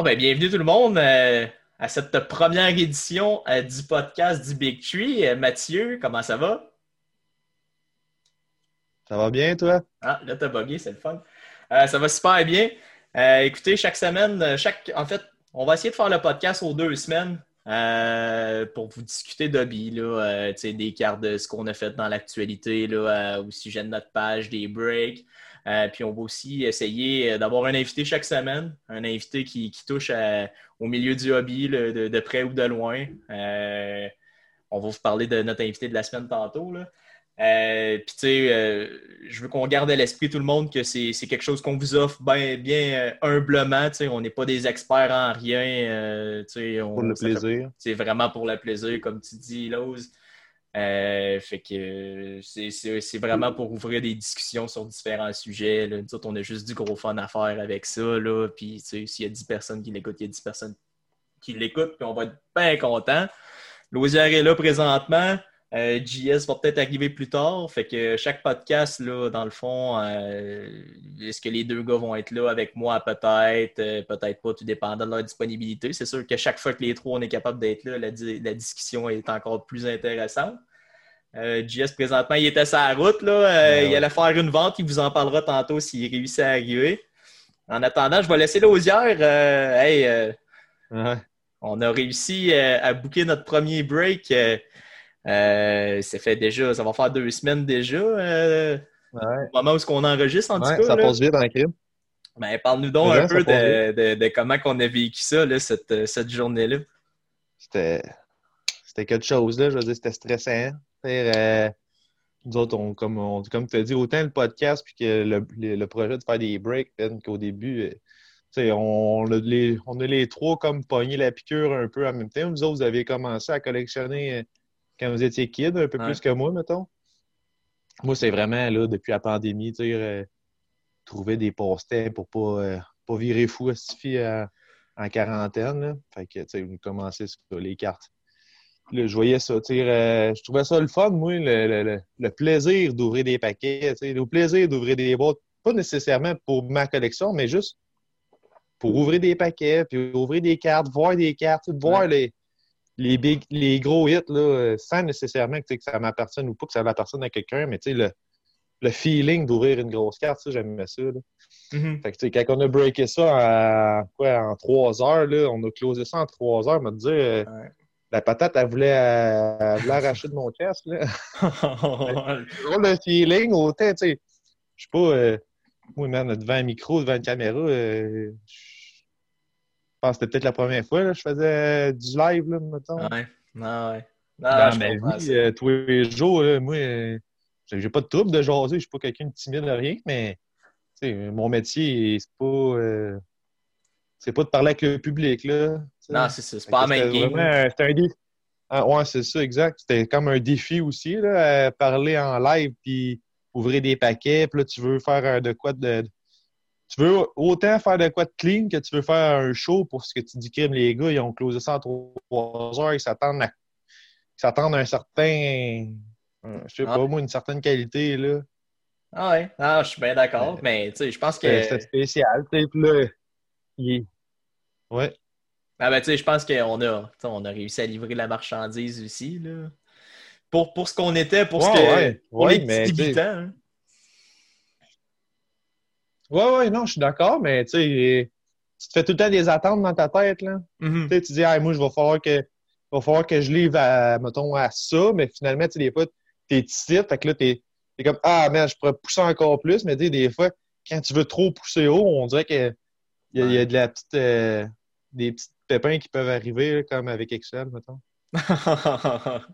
Bon, ben, bienvenue tout le monde euh, à cette première édition euh, du podcast du Big Tree. Euh, Mathieu, comment ça va? Ça va bien, toi? Ah, là, t'as bugué, c'est le fun. ça va super bien. écoutez, chaque semaine, chaque, en fait, on va essayer de faire le podcast aux deux semaines pour vous discuter d'hobby, des cartes de ce qu'on a fait dans l'actualité, au sujet de notre page, des breaks. Euh, puis on va aussi essayer euh, d'avoir un invité chaque semaine, un invité qui, touche au milieu du hobby, de, près ou de loin. Euh, on va vous parler de notre invité de la semaine tantôt. puis, tu sais, je veux qu'on garde à l'esprit tout le monde que c'est quelque chose qu'on vous offre bien, bien humblement. Tu sais, on n'est pas des experts en rien. tu sais, pour le plaisir. C'est vraiment pour le plaisir, comme tu dis, Lose. Euh, fait que c'est vraiment pour ouvrir des discussions sur différents sujets. Là. Nous on a juste du gros fun à faire avec ça. Là. Puis s'il y a 10 personnes qui l'écoutent, il y a 10 personnes qui l'écoutent, puis on va être bien content. L'osière est là présentement. Euh, JS va peut-être arriver plus tard. Fait que chaque podcast, là, dans le fond, euh, est-ce que les deux gars vont être là avec moi? Peut-être, euh, peut-être pas, tout dépendant de leur disponibilité. C'est sûr que chaque fois que les trois, on est capable d'être là, la, discussion est encore plus intéressante. JS, présentement, il était sur la route. Là, Il allait faire une vente. Il vous en parlera tantôt s'il réussit à arriver. En attendant, je vais laisser l'osière. hey, On a réussi à booker notre premier break. Euh, ça fait déjà, ça va faire deux semaines déjà. Euh, Au moment où on enregistre, en tout cas. Ça passe vite dans le crime. Ben, parle-nous donc un peu de, comment on a vécu ça, là, cette, cette journée-là. C'était, c'était quelque chose, là. Je veux dire, c'était stressant. Euh, nous autres, on, comme, on, comme tu as dit, autant le podcast puis que le, le, projet de faire des breaks, qu'au début, euh, on, on, a les, on a les trois comme pogné la piqûre un peu en même temps. Vous autres, vous avez commencé à collectionner quand vous étiez kid, un peu plus que moi, mettons. Moi, c'est vraiment, là, depuis la pandémie, tu sais, euh, trouver des post-it pour pas, euh, pas virer fou à en quarantaine. Là. Fait que, tu sais, vous commencez sur les cartes. Là, je voyais ça, tu sais, euh, je trouvais ça le fun, moi, le, le, plaisir d'ouvrir des paquets, tu sais, le plaisir d'ouvrir des boîtes, pas nécessairement pour ma collection, mais juste pour ouvrir des paquets, puis ouvrir des cartes, voir des cartes, voir les, les, big, les gros hits, là, euh, sans nécessairement que, ça m'appartienne ou pas, que ça appartienne à quelqu'un, mais le, le feeling d'ouvrir une grosse carte, j'aimais ça. Là. Mm-hmm. fait que, quand on a breaké ça en, quoi, en trois heures, là, on a closé ça en trois heures, me dire euh, la patate, elle voulait, arracher de mon casque. Là. le feeling, autant, tu sais, je sais pas, euh, moi, man, devant un micro, devant une caméra, euh, je pense que c'était peut-être la première fois que je faisais du live, là, mettons. Ouais, non, ouais. Non, Dans ma vie, euh, tous les jours, moi, euh, j'ai pas de trouble de jaser, je suis pas quelqu'un de timide de rien, mais mon métier, c'est pas. Euh, c'est pas de parler avec le public, là. Non, c'est ça. C'est pas game. C'était un défi. Ah, ouais, c'est ça, exact. C'était comme un défi aussi, là, parler en live puis ouvrir des paquets. Puis là, tu veux faire de quoi de, tu veux autant faire de quoi de clean que tu veux faire un show pour ce que tu dis, crime, les gars, ils ont closé ça en trois heures, ils s'attendent à, s'attendent à un certain, je sais pas, ah. moi, une certaine qualité, là. Ah ouais, ah, je suis bien d'accord, mais tu sais, je pense que. C'est spécial, tu sais, là, Ouais. Ah ben, tu sais, je pense qu'on a, on a réussi à livrer la marchandise aussi, là. Pour, pour ce qu'on était, pour ce que. pour les petits débutants. Hein. Oui, oui, non, je suis d'accord, mais tu sais, tu te fais tout le temps des attentes dans ta tête, là. Mm-hmm. Tu dis, hey, moi, je vais falloir que, va falloir que je livre à, mettons, à ça, mais finalement, tu sais, des fois, t'es titre, fait que là, t'es es comme, ah, mais je pourrais pousser encore plus, mais tu sais, des fois, quand tu veux trop pousser haut, on dirait qu'il y, y, a de la petite, euh, des petits pépins qui peuvent arriver, comme avec Excel, mettons.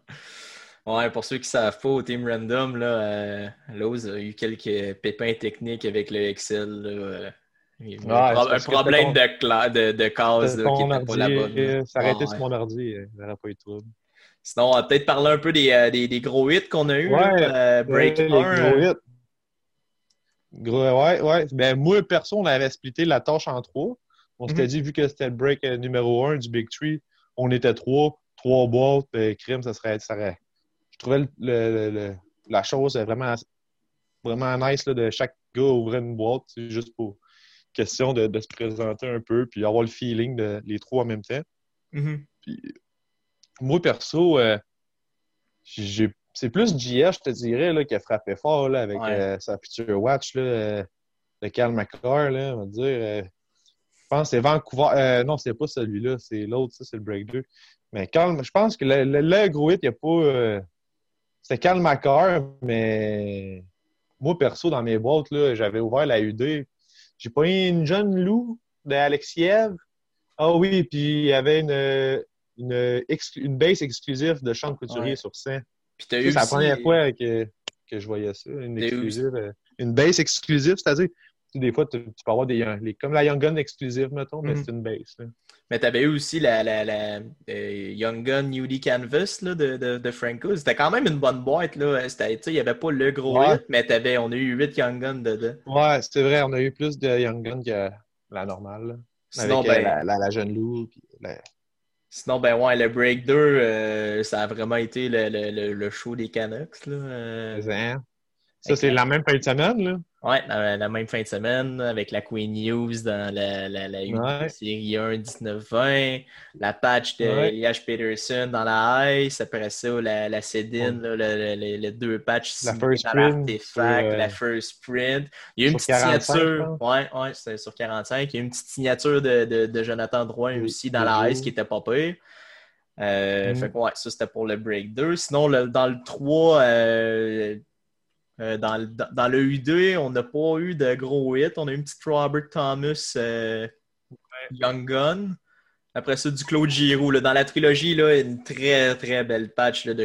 Ouais, pour ceux qui savent pas, au Team Random, là, euh, Lowe's a eu quelques pépins techniques avec le Excel. Là, euh, un problème de, de, de case qui n'était pas la bonne. Ça été sur mon ordi, il n'y aurait pas eu de trouble. Sinon, on va peut-être parler un peu des, euh, des, des gros hits qu'on a eu. Ouais, euh, Break 1. Gros hits. Gros, ouais, ouais. Ben, moi, perso, on avait splitté la tâche en trois. On s'était mhm. dit, vu que c'était le break numéro 1 du Big Tree, on était trois, trois boîtes, ben, crime, ça serait, ça serait je trouvais le, la chose vraiment, vraiment nice là, de chaque gars ouvrir une boîte, juste pour question de, de, se présenter un peu, puis avoir le feeling de les trois en même temps. Mhm. Puis, moi, perso, euh, c'est plus JS, je te dirais, là, qui a frappé fort là, avec Ouais. euh, sa Future Watch, là, euh, de Cal McCarr, là, on va dire. euh, je pense que c'est Vancouver. non, c'est pas celui-là, c'est l'autre, ça, c'est le Break 2. Mais Cal, je pense que le, le, le gros hit, il n'y a pas. C'est Cal McCarr, mais moi, perso, dans mes boîtes, là, j'avais ouvert la UD. J'ai pas eu une jeune loup d'Alexiev. Ah oui, puis il y avait une, une, base exclusive de Sean Couturier Ouais. sur scène. Puis t'as Ça, eu C'est la première fois que, que je voyais ça, une eu exclusive. euh, Une base exclusive, c'est-à-dire, des fois, tu, tu peux avoir des, les- comme la Young Gun exclusive, mettons, mais Mhm. c'est une base. là. Mais t'avais eu aussi la, la, la euh, Young Gun Newly Canvas là, de, de, de Franco. C'était quand même une bonne boîte. Là. Tu Il n'y avait pas le gros Ouais. hit, mais t'avais, on a eu 8 Young Guns dedans. Ouais, c'est vrai, on a eu plus de Young Gun que la normale. là. Sinon, Avec euh, ben, la, jeune loup. puis sinon, ben ouais, le Break 2, euh, ça a vraiment été le, le, le, le show des Canucks. Là. euh, Hein? Ça, c'est la même fin de semaine, là. Ouais, la, la même fin de semaine, avec la Queen News dans la, la, la Ouais. série 1 19-20, la patch de Ouais. Elias Peterson dans la Ice, après ça, la, la Cédine, là, le- le- le- les deux patchs La first l'artefact, sur, euh, la first print. Il y a eu une sur petite 45, signature. Ouais, ouais, c'était sur 45. Il y a eu une petite signature de, de, de Jonathan Drouin Oui, aussi dans la oui. Ice qui était pas pire. Euh, Mm. Fait que ouais, ça c'était pour le break 2. Sinon, le- dans le 3, euh, euh, dans, le, dans, dans le U2, on n'a pas eu de gros hits. On a eu une petite Robert Thomas euh, Young Gun. Après ça, du Claude Giroux. là. Dans la trilogie, là, une très très belle patch là, de,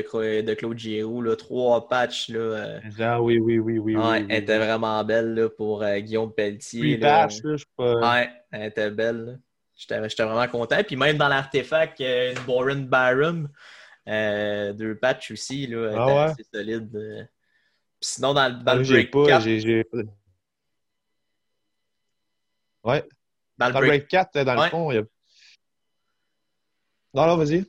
Claude Giroux. Là. Trois patchs. Là, Ah oui, oui, oui, oui. ouais, oui, oui, elle était oui. vraiment belle là, pour euh, Guillaume Pelletier. Patch, là, je. Ouais, elle était belle. J'étais vraiment content. Puis même dans l'artefact, une Warren Barham, euh, deux patchs aussi, là, Ah était ouais? assez solide. Euh. Sinon, dans, le- dans le j'ai break pas, 4, j'ai- j'ai- Ouais. dans le Dans break... break 4, dans Ouais. le fond, il y a. Non, non, vas-y.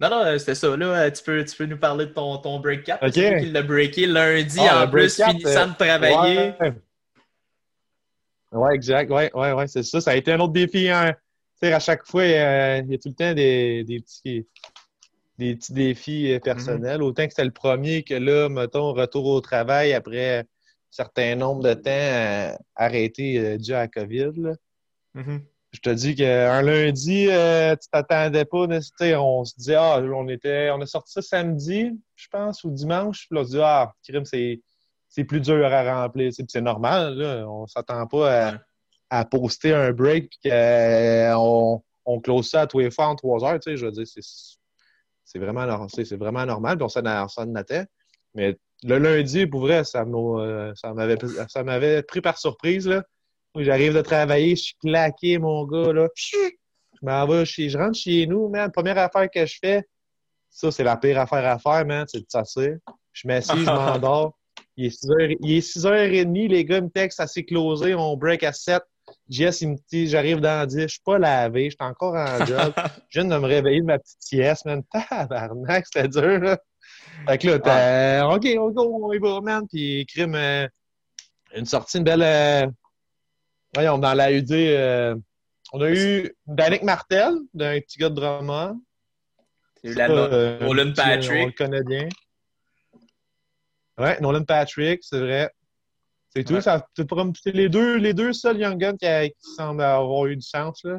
Non, non, euh, c'était ça. Là, euh, tu peux, tu peux nous parler de ton, ton break 4. Ok. C'est toi qui l'a breaké lundi Ah, en plus, 4, finissant euh, de travailler. Ouais. Ouais, exact. Ouais, ouais, ouais, c'est ça. Ça a été un autre défi. Hein. Tu sais, à chaque fois, euh, il y a tout le temps des, des petits, des petits défis euh, personnels. Autant que c'était le premier que là, mettons, retour au travail après un certain nombre de temps euh, arrêté euh, dû à la COVID. là. Mhm. Je te dis qu'un lundi, euh, tu t'attendais pas, on se disait, ah, on était, on a sorti ça samedi, je pense, ou dimanche. Puis là, on se dit, ah, crime, c'est, plus dur à remplir. c'est normal, là. On s'attend pas à poster un break puis qu'on on close ça à tous les fois en trois heures, tu sais. Je veux dire, c'est, c'est vraiment, c'est vraiment normal, puis on s'en attend. Mais le lundi, pour vrai, ça euh, ça m'avait, ça pris par surprise, là. J'arrive de travailler, je suis claqué, mon gars, là. Je m'en vais chez, je rentre chez nous, man. Première affaire que je fais, ça, c'est la pire affaire à faire, man, c'est de. Je m'assieds, je m'endors. Il est 6h, il est 6h30, les gars me textent assez closé, on break à 7. Jess, il me dit, j'arrive dans 10, je suis pas lavé, je suis encore en job. Je viens de me réveiller de ma petite sieste, man. Tabarnak, c'était dur, là. Fait que là, t'as, OK, on go, on y va, man. Puis, crime, euh, une sortie, une belle, euh, voyons, dans la UD, euh, on a eu Danick Martel, d'un petit gars de Drummond. C'est la euh, Nolan petit, On Patrick. le connaît bien. Ouais, Nolan Patrick, c'est vrai. C'est tout. Ouais. Ça, c'est les deux, les deux seuls Young Guns qui, qui semblent avoir eu du sens. Là.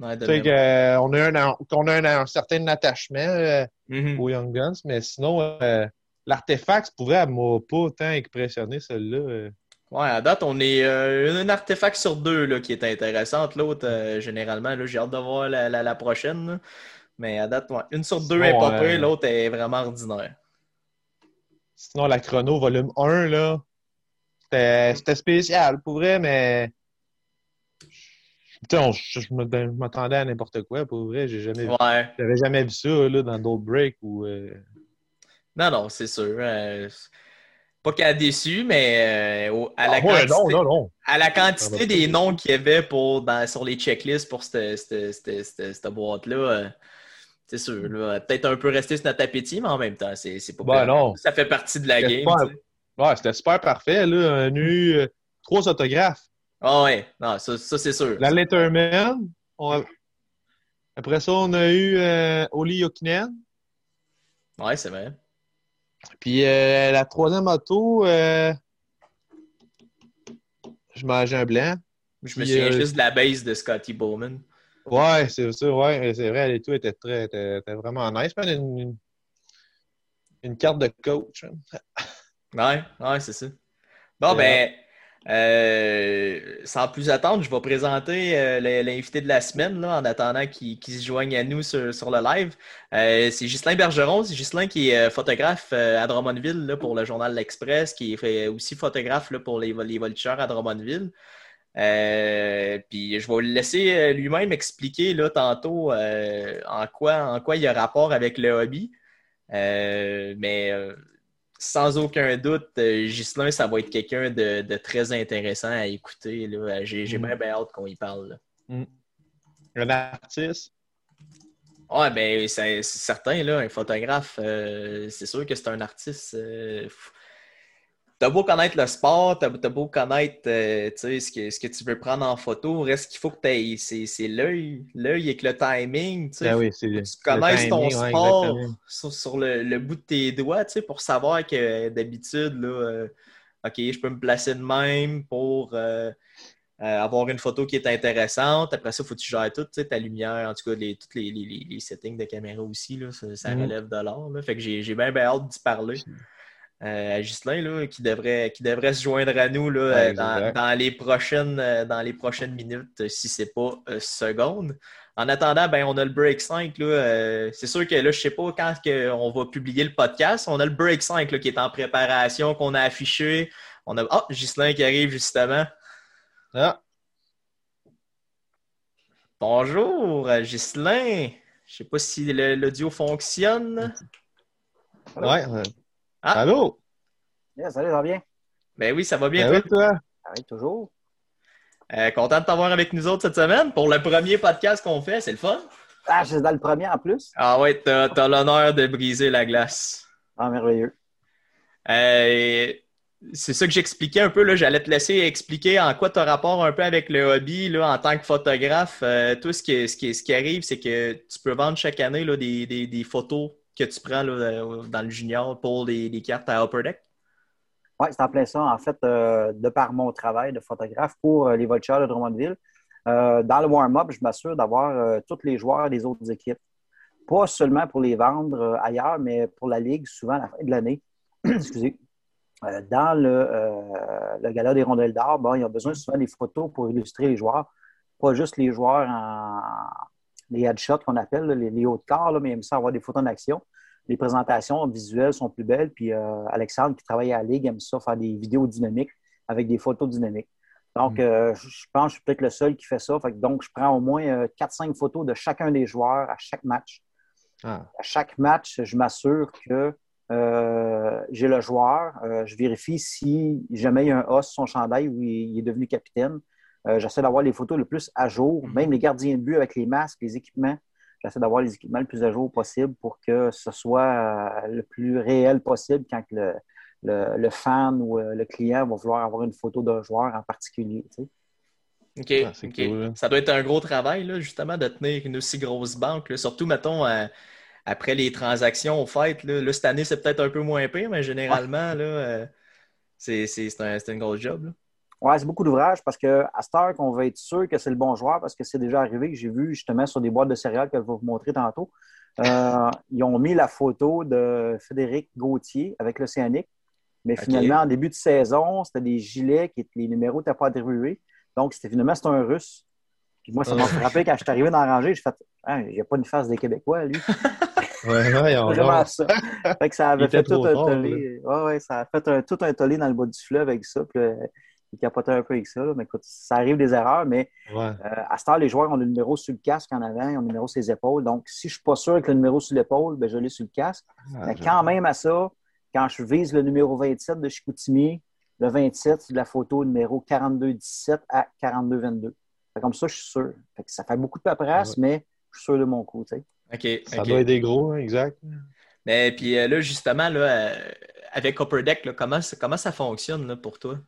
Ouais, de Tu sais même. qu'on a, un, qu'on a un, un certain attachement euh, Mhm. aux Young Guns, mais sinon, euh, l'artefact, pour vrai, elle m'a pas autant impressionné, celle-là. euh. Ouais, à date, on est euh, un artefact sur deux là, qui est intéressante. L'autre, euh, généralement, là, j'ai hâte de voir la, la, la prochaine. là. Mais à date, ouais, une sur deux est pas euh, l'autre est vraiment ordinaire. Sinon, la chrono volume 1, là, c'était spécial, pour vrai, mais. On- je je m'attendais à n'importe quoi, pour vrai. J'ai jamais, Ouais. j'avais jamais vu ça là, dans d'autres breaks où. euh, Non, non, c'est sûr. euh, pas a déçu, mais euh, à, la Ah, ouais, quantité, non, non, non. à la Ça quantité va des noms qu'il y avait pour, dans- sur les checklists pour cette, cette, cette, cette- boîte-là, euh, c'est sûr. Peut-être un peu rester sur notre appétit, mais en même temps, c'est pas Ben non. Ça fait partie de la game. Ouais, c'était super parfait. Là. On a eu euh, trois autographes. Ah ouais, non, ça, ça c'est sûr. La Letterman. on- Après ça, on a eu euh, Oli Jokinen. Ouais, c'est vrai. Puis euh, la troisième auto, euh, je mangeais un blanc. Je me souviens juste de la base de Scotty Bowman. Ouais, c'est ça, ouais, c'est vrai, les tout était très, était, était vraiment nice. Une, une, une carte de coach. hein. Ouais, ouais, c'est ça. Bon, ben, euh, sans plus attendre, je vais présenter euh, l'invité de la semaine là, en attendant qu'il se joigne à nous sur, sur le live. Euh, c'est Ghislain Bergeron. C'est Ghislain qui est euh, photographe à Drummondville là, pour le journal L'Express, qui est aussi photographe là, pour les, les voltigeurs à Drummondville. Euh, puis je vais le laisser lui-même expliquer là, tantôt euh, en, quoi, en quoi il y a rapport avec le hobby. Euh, mais euh, sans aucun doute, euh, Ghislain, ça va être quelqu'un de, de très intéressant à écouter. J'ai Mm. bien, bien hâte qu'on y parle. là. Un artiste? Ouais, ben, c'est certain, là, un photographe, euh, c'est sûr que c'est un artiste. euh, T'as beau connaître le sport, t'as t'as beau connaître euh, ce, que, ce que tu veux prendre en photo, reste qu'il faut que tu c'est c'est l'œil, l'œil que le timing, tu sais, Ben oui, tu connaisses ton ouais, sport sur, sur le, le bout de tes doigts, tu sais, pour savoir que d'habitude, là, euh, OK, je peux me placer de même pour euh, avoir une photo qui est intéressante. Après ça, il faut que tu gères tout, tu sais, ta lumière, en tout cas, les, tous les, les- les- settings de caméra aussi, là, ça, ça Mhm. relève de l'art. Fait que j'ai j'ai bien, bien hâte d'y parler. Euh, à Ghislain, là, qui, devrait, qui devrait se joindre à nous là, Ouais, euh, dans, les prochaines, euh, dans les prochaines minutes, euh, si c'est pas euh, secondes. En attendant, ben, on a le break 5. Là, euh, c'est sûr que là, je sais pas quand que on va publier le podcast. On a le break 5 là, qui est en préparation, qu'on a affiché. On a. Ah, Ghislain qui arrive justement. Ah, Bonjour, euh, Ghislain. Je sais pas si l'audio fonctionne. ouais. Ah. Allô? Yeah, salut, ça va bien? Ben oui, ça va bien. Ben toi? oui, toi? Ah oui, toujours. Euh, content de t'avoir avec nous autres cette semaine pour le premier podcast qu'on fait. C'est le fun. Ah, je suis dans le premier en plus. Ah ouais, t'as as, l'honneur de briser la glace. Ah, merveilleux. Euh, c'est ça que j'expliquais un peu. là. J'allais te laisser expliquer en quoi tu as rapport un peu avec le hobby là, en tant que photographe. Euh, toi, ce qui, ce, qui, ce qui arrive, c'est que tu peux vendre chaque année là, des, des, des photos que tu prends euh, dans le junior pour les, cartes à Upper Deck? Oui, c'est en plein ça. En fait, euh, de par mon travail de photographe pour euh, les Voltigeurs de Drummondville, dans le warm-up, je m'assure d'avoir tous les joueurs des autres équipes. Pas seulement pour les vendre ailleurs, mais pour la Ligue, souvent à la fin de l'année. Excusez. Dans le, le gala des rondelles d'or, bon, ils ont besoin souvent des photos pour illustrer les joueurs. Pas juste les joueurs en les headshots qu'on appelle, là, les, les hauts de corps, là, mais ils aiment ça avoir des photos en action. Les présentations visuelles sont plus belles. Puis euh, Alexandre, qui travaille à la Ligue, aime ça faire des vidéos dynamiques avec des photos dynamiques. Donc, Mm. euh, je pense que je suis peut-être le seul qui fait ça. Fait que donc, je prends au moins euh, 4-5 photos de chacun des joueurs à chaque match. Ah, À chaque match, je m'assure que euh, j'ai le joueur. Euh, je vérifie si jamais il y a un os sur son chandail ou il, il est devenu capitaine. Euh, J'essaie d'avoir les photos le plus à jour, Mhm. même les gardiens de but avec les masques, les équipements. J'essaie d'avoir les équipements le plus à jour possible pour que ce soit euh, le plus réel possible quand le, le, le fan ou euh, le client va vouloir avoir une photo d'un joueur en particulier. tu sais. OK. Ah, cool, là. Ça doit être un gros travail, là, justement, de tenir une aussi grosse banque. là. Surtout, mettons, euh, après les transactions au fait. Là, Là, cette année, c'est peut-être un peu moins pire, mais généralement, là, euh, c'est c'est- c'est un, c'est un gros job. Ouais, c'est beaucoup d'ouvrage parce que à cette heure qu'on va être sûr que c'est le bon joueur parce que c'est déjà arrivé que j'ai vu justement sur des boîtes de céréales que je vais vous montrer tantôt. Euh, ils ont mis la photo de Frédéric Gauthier avec l'Océanique. Mais finalement, en début de saison, c'était des gilets qui les numéros n'étaient pas attribués. Donc, c'était finalement c'était un russe. Puis moi, ça m'a frappé quand je suis arrivé dans la rangée. J'ai fait Ah, il n'y a pas une face des Québécois, lui. ouais, ouais, on Vraiment ça. Fait que ça avait fait tout un tollé. Ouais, ouais, ça a fait un, tout un tollé dans le bas du fleuve avec ça. Puis, euh, il capotait un peu avec ça. là. Mais écoute, ça arrive des erreurs, mais Ouais. euh, à ce temps, les joueurs ont le numéro sur le casque en avant, ils ont le numéro sur les épaules. Donc, si je ne suis pas sûr que le numéro sur l'épaule, ben, je l'ai sur le casque. Ah, Mais quand même à ça, quand je vise le numéro 27 de Chicoutimi, le 27, c'est de la photo numéro 4217 à 4222. Fait Comme ça, je suis sûr. Fait que ça fait beaucoup de paperasse, mais je suis sûr de mon coup. OK. Ça OK. doit être des gros, hein, exact. Mais puis euh, là, justement, là, euh, avec Upper Deck, là, comment, ça- comment ça fonctionne là, pour toi?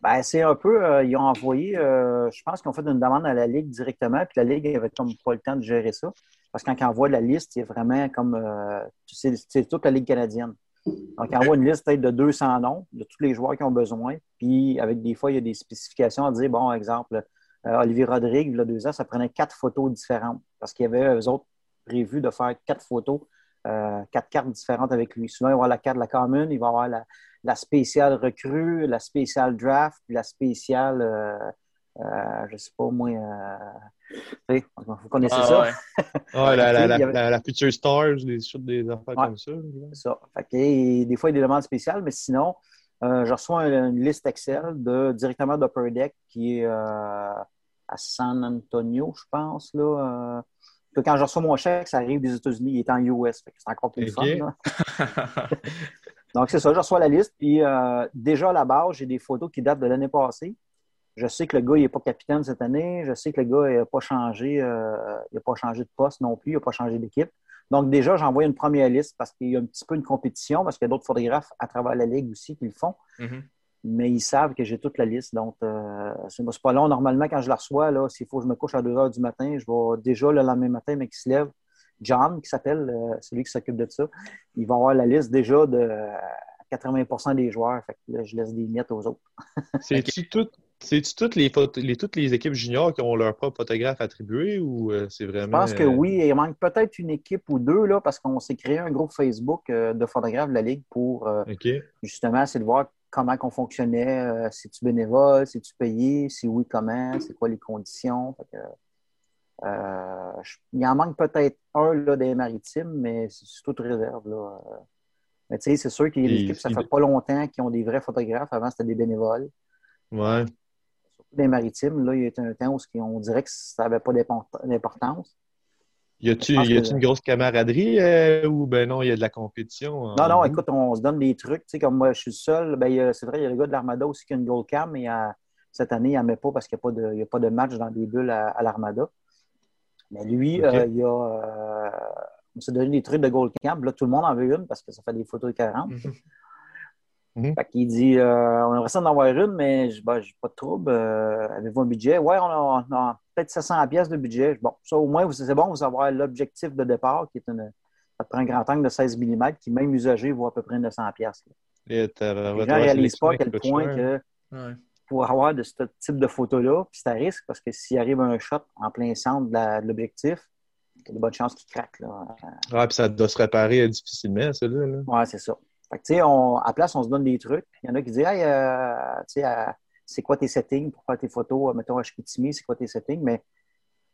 Ben, c'est un peu, euh, ils ont envoyé, euh, je pense qu'ils ont fait une demande à la Ligue directement, puis la Ligue avait comme pas le temps de gérer ça. Parce que quand ils envoient la liste, c'est vraiment comme, euh, c'est toute la Ligue canadienne. Donc, ils envoient une liste peut-être de 200 noms de tous les joueurs qui ont besoin. Puis, avec des fois, il y a des spécifications à dire, bon, exemple, Olivier Rodrigue, il y a deux ans, ça prenait quatre photos différentes. Parce qu'il y avait, eux autres, prévu de faire quatre photos, quatre cartes différentes avec lui. Souvent, il va avoir la carte de la commune, il va avoir la, la spéciale recrue, la spéciale draft, la spéciale, euh, euh, je sais pas moi, euh, vous connaissez ah, ça? Ouais. la, la, la, la, Future Stars, des, des affaires comme ça. ça. Fait que, des fois, il y a des demandes spéciales, mais sinon, euh, je reçois une, liste Excel de, directement d'Upper Deck qui est euh, à San Antonio, je pense. Là, quand je reçois mon chèque, ça arrive des États-Unis, il est en US. C'est encore plus fun. Donc, c'est ça, je reçois la liste. Puis, euh, déjà à la base, j'ai des photos qui datent de l'année passée. Je sais que le gars, il n'est pas capitaine cette année. Je sais que le gars, il n'a pas changé, euh, il pas changé de poste non plus, il n'a pas changé d'équipe. Donc, déjà, j'envoie une première liste parce qu'il y a un petit peu une compétition, parce qu'il y a d'autres photographes à travers la ligue aussi qui le font. Mm-hmm. Mais ils savent que j'ai toute la liste. Donc, euh, c'est pas long. Normalement, quand je la reçois, s'il faut que je me couche à 2 heures du matin, je vais déjà le lendemain matin, mais qui se lève, John, qui s'appelle, euh, celui qui s'occupe de ça, il va avoir la liste déjà de 80% des joueurs. Fait que là, je laisse des miettes aux autres. C'est-tu tout, toutes les, les, toutes les équipes juniors qui ont leur propre photographe attribué ou euh, c'est vraiment. Je pense que oui. Il manque peut-être une équipe ou deux là, parce qu'on s'est créé un groupe Facebook euh, de photographes de la Ligue pour justement essayer de voir comment on fonctionnait. si tu bénévole, si tu payé, si oui, comment, c'est quoi les conditions. Fait euh, il en manque peut-être un là, des maritimes, mais c'est toute réserve. Là. Mais tu sais, c'est sûr qu'il y a des équipes, ça fait pas longtemps, qui ont des vrais photographes. Avant, c'était des bénévoles. Ouais. Surtout des maritimes, là, il y a un temps où on dirait que ça n'avait pas d'importance. Y a-tu une grosse camaraderie euh, ou ben non, il y a de la compétition? Non, non, écoute, on se donne des trucs. Tu sais, comme moi, je suis seul. Ben, c'est vrai, il y a le gars de l'Armada aussi qui a une Gold Cam, mais cette année, il n'en met pas parce qu'il n'y a, pas de match dans des bulles à l'Armada. Mais lui, euh, il a. Euh, on s'est donné des trucs de Gold Camp. Là, tout le monde en veut une parce que ça fait des photos de 40. Mm Fait qu'il dit euh, On aimerait ça d'en avoir une, mais je ben, j'ai pas de trouble. Avez-vous un budget? Ouais, on a, peut-être 700 pièces de budget. Bon, ça, au moins, c'est bon, vous avez l'objectif de départ qui est une. Ça te prend un grand angle de 16 mm qui, même usagé, vaut à peu près 900 pièces. Les gens ne réalisent pas à quel point que pour avoir de ce type de photo-là, puis c'est à risque parce que s'il arrive un shot en plein centre de l'objectif, il y a de bonnes chances qu'il craque. Là. Ouais, puis ça doit se réparer difficilement, celui là Oui, c'est ça. Fait que, tu sais, à place, on se donne des trucs. Il y en a qui disent, hey, euh, tu sais, euh, c'est quoi tes settings pour faire tes photos, mettons à Chicoutimi, c'est quoi tes settings, mais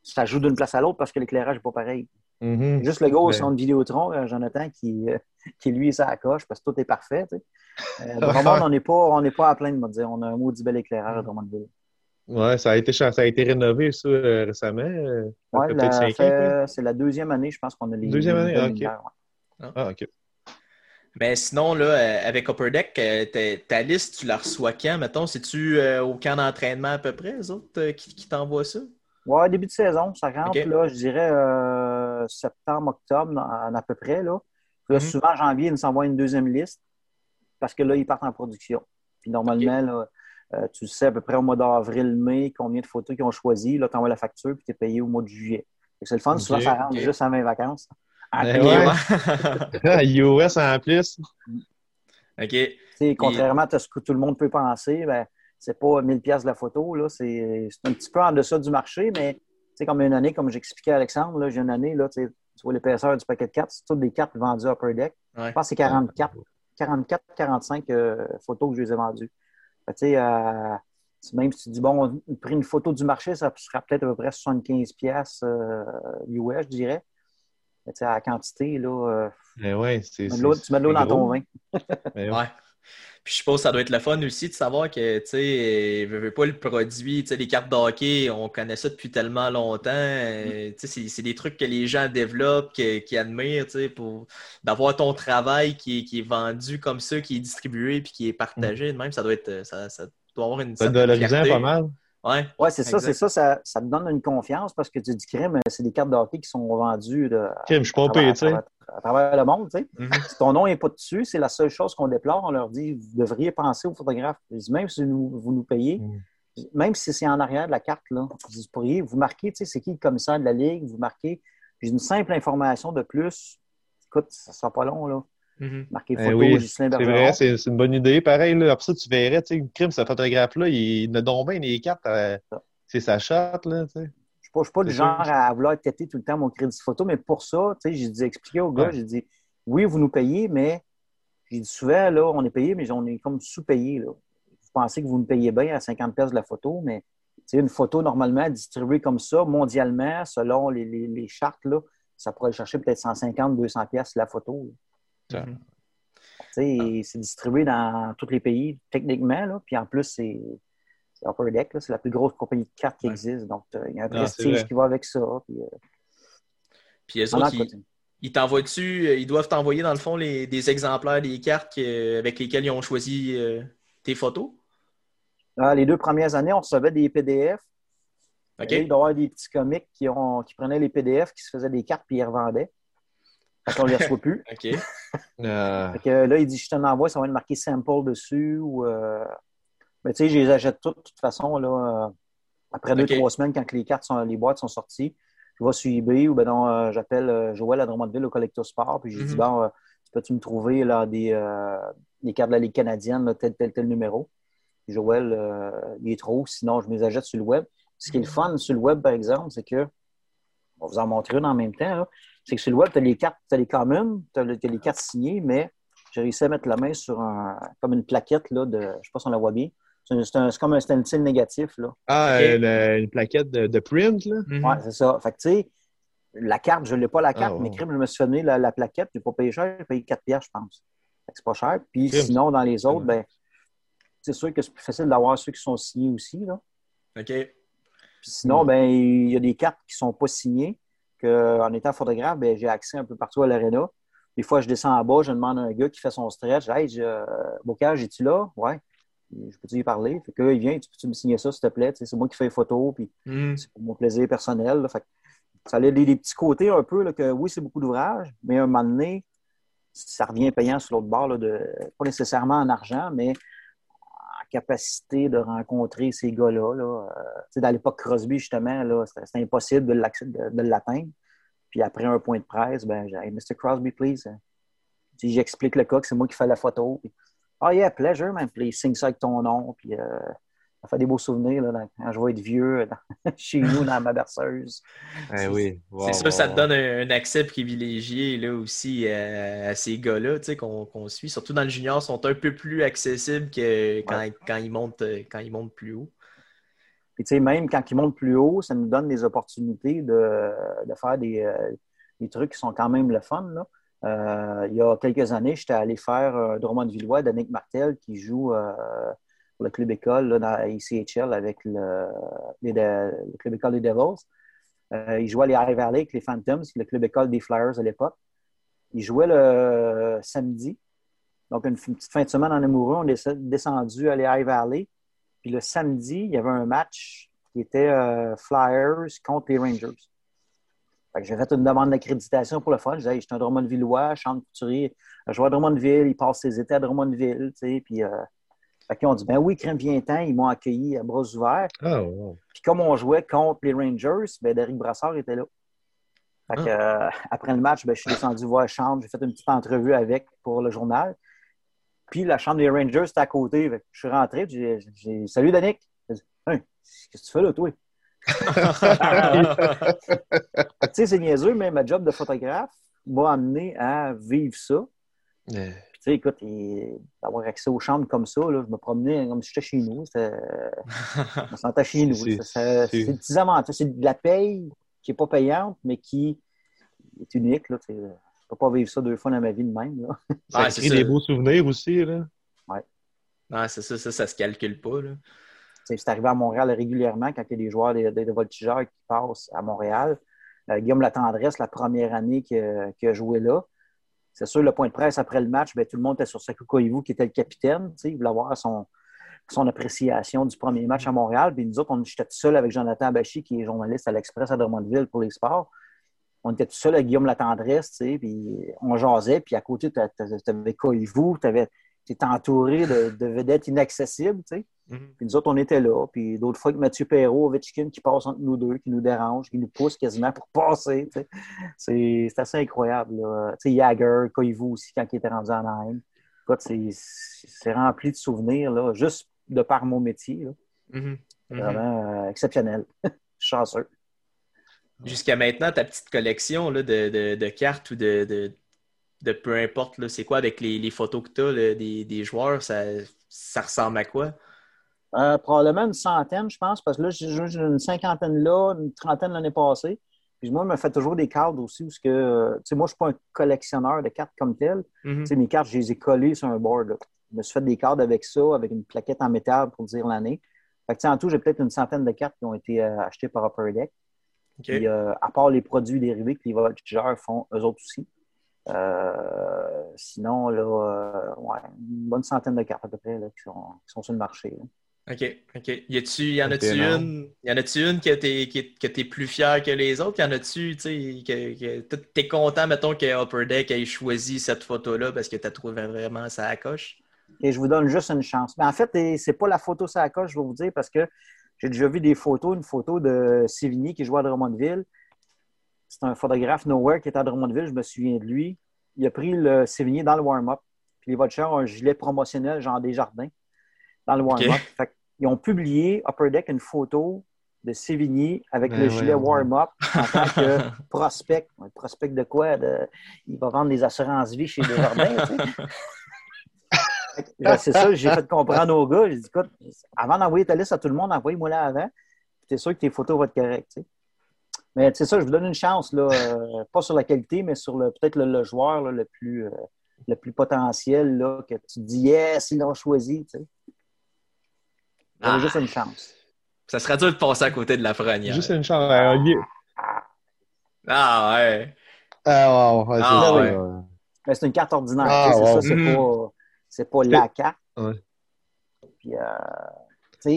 ça joue d'une place à l'autre parce que l'éclairage n'est pas pareil. Mm-hmm. Juste le gars au son de Vidéotron, euh, Jonathan, qui, qui lui, ça accroche parce que tout est parfait. Tu sais. Euh, on n'est pas, pas à plaindre, dire. On a un maudit bel éclairage à Drummondville. Oui, ça a été ça a été rénové ça euh, récemment. Euh, oui, c'est la deuxième année, je pense qu'on a les Deuxième année, ok. Ah, ok. Mais sinon, là, avec Upper Deck, ta liste, tu la reçois quand, mettons? C'est-tu au camp d'entraînement à peu près, les autres, qui, qui t'envoient ça? Oui, début de saison, ça rentre, là, je dirais septembre, octobre, à, peu près. Là. Là, mm-hmm. Souvent, janvier, ils nous envoient une deuxième liste parce que là, ils partent en production. Puis normalement, euh, tu sais à peu près au mois d'avril, mai, combien de photos qu'ils ont choisi. Là, tu envoies la facture, puis tu es payé au mois de juillet. C'est le fun, souvent, ça rentre juste à mes vacances. Ben US en plus. OK. contrairement à ce que tout le monde peut penser, ben, c'est pas 1000 pièces de la photo. C'est un petit peu en deçà du marché, mais comme une année, comme j'expliquais à Alexandre, j'ai une année, là, tu vois l'épaisseur du paquet de cartes, c'est toutes des cartes vendues à Upper Deck. Je pense que c'est 44 44-45 euh, photos que je les ai vendues. Euh, même si tu dis, bon, on pris une photo du marché, ça sera peut-être à peu près 75 pièces US, je dirais. Mais à la quantité, là, Mais ouais, tu mets de l'eau dans ton vin. Mais ouais. Puis je suppose que ça doit être le fun aussi de savoir que, tu sais, veux, veux pas le produit, tu sais, les cartes d'hockey, on connaît ça depuis tellement longtemps. Euh, tu sais, c'est des trucs que les gens développent, qui, admirent, tu sais, pour d'avoir ton travail qui est, qui est, vendu comme ça, qui est distribué puis qui est partagé. Même, ça doit être, ça, ça doit avoir une. Ça valorisant pas mal. Ouais, ouais c'est ça, c'est ça, ça, ça, te donne une confiance parce que tu dis crème, c'est des cartes de hockey qui sont vendues je suis pas payé, tu sais. à travers le monde. tu sais. Mhm. Si ton nom n'est pas dessus, c'est la seule chose qu'on déplore. On leur dit vous devriez penser aux photographes. Dis, même si nous- vous nous payez, Mm. même si c'est en arrière de la carte, là, vous pourriez vous tu sais, c'est qui le commissaire de la Ligue, vous marquez. Puis une simple information de plus. Écoute, ça ne sera pas long, là. Mhm. Marquer Eh photo, oui, Ghislain C'est Bergeron. vrai, c'est une bonne idée. Pareil, là, après ça, tu verrais, tu sais, le crime, ce photographe-là, il ne donne bien les cartes. euh, c'est sa chatte, là, tu sais. Je ne suis pas du C'est genre à vouloir têter tout le temps mon crédit photo, mais pour ça, tu sais, j'ai dit expliquer au gars, Ouais. j'ai dit oui, vous nous payez, mais j'ai dit souvent, là, on est payé, mais on est comme sous-payé. là. Vous pensez que vous nous payez bien à 50 pièces de la photo, mais tu sais, une photo normalement distribuée comme ça, mondialement, selon les, les- les chartes, là, ça pourrait chercher peut-être 150, 200 pièces la photo. là. Tu sais, C'est distribué dans tous les pays, techniquement, là, puis en plus, c'est Upper Deck, c'est la plus grosse compagnie de cartes qui Ouais. existe. Donc, euh, il y a un Non, c'est prestige qui va avec ça. Puis, euh, Puis eux on en autres, ils, coûte. ils t'envoient dessus, euh, ils doivent t'envoyer dans le fond les, des exemplaires des cartes que- avec lesquelles ils ont choisi euh, tes photos? Ah, les deux premières années, on recevait des PDF. Il doit y avoir des petits comiques qui, ont, qui prenaient les PDF, qui se faisaient des cartes puis ils les revendaient. Fait qu'on ne les reçoit plus. OK. Euh, Fait que là, il dit Je te l'envoie, ça va être marqué sample dessus. Ou, euh, Mais tu sais, je les achète toutes, de toute façon. Là, euh, après deux, trois semaines, quand les cartes sont, les boîtes sont sorties, je vais sur eBay ou ben non, euh, j'appelle euh, Joël à Drummondville au Collector Sport. Puis j'ai dit Mhm. Bon, peux-tu me trouver là, des, euh, des cartes de la Ligue canadienne, là, tel, tel, tel numéro? Puis Joël, euh, il est trop, sinon je me les achète sur le web. Ce qui est le fun sur le web, par exemple, c'est que, on va vous en montrer une en même temps, là. C'est que sur le web, tu as les cartes, tu as les communes, tu as, les cartes signées, mais j'ai réussi à mettre la main sur un, comme une plaquette là, de, je sais pas si on la voit bien. C'est comme un stencil négatif. Là. Ah, euh, le- une plaquette de, de print, là? Mhm. Ouais, c'est ça. Fait que, tu sais, la carte, je ne l'ai pas la carte, Ah, mais ouais. crime, je me suis donner la, la plaquette, je n'ai pas payé cher, j'ai payé 4 piastres, je pense. C'est pas cher. Puis Crime. sinon, dans les autres, Ouais. ben, c'est sûr que c'est plus facile d'avoir ceux qui sont signés aussi. Là. OK. Puis sinon, Mm. ben, il y a des cartes qui ne sont pas signées, en étant photographe, ben, j'ai accès un peu partout à l'aréna. Des fois, je descends en bas, je demande à un gars qui fait son stretch, Hey, je, euh, Bocage, es-tu là? Ouais. Je peux-tu y parler? Fait que il vient, tu peux-tu me signer ça, s'il te plaît? C'est moi qui fais les photos, puis Mhm. c'est pour mon plaisir personnel. là. Fait que ça a des, des petits côtés un peu, là, que oui, c'est beaucoup d'ouvrage, mais à un moment donné, ça revient payant sur l'autre bord, là, de, pas nécessairement en argent, mais capacité de rencontrer ces gars-là. Là. Euh, dans l'époque Crosby, justement, c'était, impossible de, l'atteindre. Puis après un point de presse, ben, j'ai hey, Mr. Crosby, please. sais, J'explique le cas que c'est moi qui fais la photo. Puis, oh yeah, pleasure, man. Puis il signe ça avec ton nom. Puis euh, ça fait des beaux souvenirs là, dans- quand je vais être vieux dans- chez nous dans ma berceuse. Eh oui. C'est sûr, ça te donne un, un accès privilégié là, aussi euh, à ces gars-là tu sais, qu'on suit. Surtout dans le junior, sont un peu plus accessibles que quand, quand, ils, montent, euh, quand ils montent plus haut. Puis, tu sais, même quand ils montent plus haut, ça nous donne des opportunités de, de faire des, euh, des trucs qui sont quand même le fun. Là. Euh, il y a quelques années, j'étais allé faire un Drummond-Villois d'Annick Martel qui joue euh, pour le club école là, dans la ICHL avec le, le club école des Devils. Euh, il jouait à les High Valley avec les Phantoms, le club école des Flyers à l'époque. Il jouait le samedi. Donc, une, petite fin de semaine en amoureux, on est descendu à les High Valley. Puis le samedi, il y avait un match qui était euh, Flyers contre les Rangers. J'ai fait une demande d'accréditation pour le fun. Je disais, je suis un Drummondvillois, Chante Couturier, je joue à Drummondville, il passe ses étés à Drummondville, tu sais, puis... Euh, fait qu'ils ont dit, ben oui, crème viens-t'en, ils m'ont accueilli à bras ouverts. Ah, wow. Puis comme on jouait contre les Rangers, ben Derek Brassard était là. Fait que, euh, après le match, ben, je suis descendu voir la chambre, j'ai fait une petite entrevue avec pour le journal. Puis la chambre des Rangers était à côté. Je suis rentré, j'ai j'ai- Salut Danick! Dit, Hein, qu'est-ce que tu fais là, toi? Tu sais, c'est niaiseux, mais ma job de photographe m'a amené à vivre ça. Sais, écoute, et d'avoir accès aux chambres comme ça, là, je me promenais comme si j'étais chez nous. Je me sentais chez nous. C'est- des petits avantages. C'est de la paye qui n'est pas payante, mais qui est unique. Là, je ne peux pas vivre ça deux fois dans ma vie de même. Là. Ça crée ça. des beaux souvenirs aussi, là. Non, c'est ça, ça, ça se calcule pas. Là. C'est arrivé à Montréal régulièrement quand il y a des joueurs des, des, des voltigeurs qui passent à Montréal. Euh, Guillaume Latendresse, la première année qu'il a, qu'il a joué là, c'est sûr, le point de presse après le match, ben, tout le monde était sur Saku Koivu, qui était le capitaine. Il voulait avoir son, son appréciation du premier match à Montréal. Puis nous autres, on, j'étais tout seul avec Jonathan Abachi, qui est journaliste à l'Express à Drummondville pour les sports. on était tout seul à Guillaume Latendresse, puis on jasait, puis à côté, tu avais Coyvou, tu étais entouré de, vedettes inaccessibles, tu sais. Mm-hmm. Puis nous autres, on était là. Puis d'autres fois, que Mathieu Perrault, Ovechkin, qui passe entre nous deux, qui nous dérange, qui nous pousse quasiment pour passer. C'est assez incroyable. Tu sais, Jagger, Koivu aussi, quand il était rendu en. Écoute, c'est rempli de souvenirs, là, juste de par mon métier. Mm-hmm. Mm-hmm. Vraiment euh, exceptionnel. Chanceux. Jusqu'à maintenant, ta petite collection là, de, de, cartes ou de, de, peu importe, c'est quoi avec les, les, photos que tu as des, des, joueurs, ça, ça ressemble à quoi? Euh, probablement une centaine, je pense, parce que là, j'ai une cinquantaine là, une trentaine l'année passée. Puis moi, je me fais toujours des cartes aussi, parce que, euh, tu sais, moi, je ne suis pas un collectionneur de cartes comme tel. Mm-hmm. Tu sais, mes cartes, je les ai collées sur un board. Je me suis fait des cartes avec ça, avec une plaquette en métal pour dire l'année. Fait que, en tout, j'ai peut-être une centaine de cartes qui ont été euh, achetées par Upper Deck. Puis, à part les produits dérivés que les voltigeurs font eux autres aussi. Sinon, là, ouais, une bonne centaine de cartes à peu près qui, sont, sur le marché. OK, OK. Y, y en a-tu une, y en a-tu une que t'es, que, t'es plus fier que les autres? Y en a-tu, tu sais, que, que t'es content, mettons, que Upper Deck ait choisi cette photo-là parce que t'as trouvé vraiment ça coche? Et je vous donne juste une chance. Mais en fait, c'est pas la photo ça coche, je vais vous dire, parce que j'ai déjà vu des photos, une photo de Sévigny qui joue à Drummondville. C'est un photographe Nowhere qui est à Drummondville, je me souviens de lui. Il a pris le Sévigny dans le warm-up. Puis les Vultures ont un gilet promotionnel, genre des jardins dans le warm-up. Ils ont publié Upper Deck une photo de Sévigny avec ben le gilet warm-up en tant que prospect. prospect de quoi? Il va vendre des assurances-vie chez Desjardins. c'est ça, j'ai fait comprendre aux gars. J'ai dit, écoute, avant d'envoyer ta liste à tout le monde, envoyez-moi là avant. Tu es sûr que tes photos vont être correctes. Mais c'est ça, je vous donne une chance, là, euh, pas sur la qualité, mais sur peut-être le, joueur le, plus, euh, le plus potentiel, là, que tu dis, yes, ils l'ont choisi. sais. Ah. juste une chance. Ça serait dur de passer à côté de la première. Juste une chance. Euh, ah ouais. Ah ouais. Ah, ouais. Mais c'est une carte ordinaire. Ah, c'est ça, c'est mm. pas, c'est pas la carte. Ouais. Puis, euh, tu sais,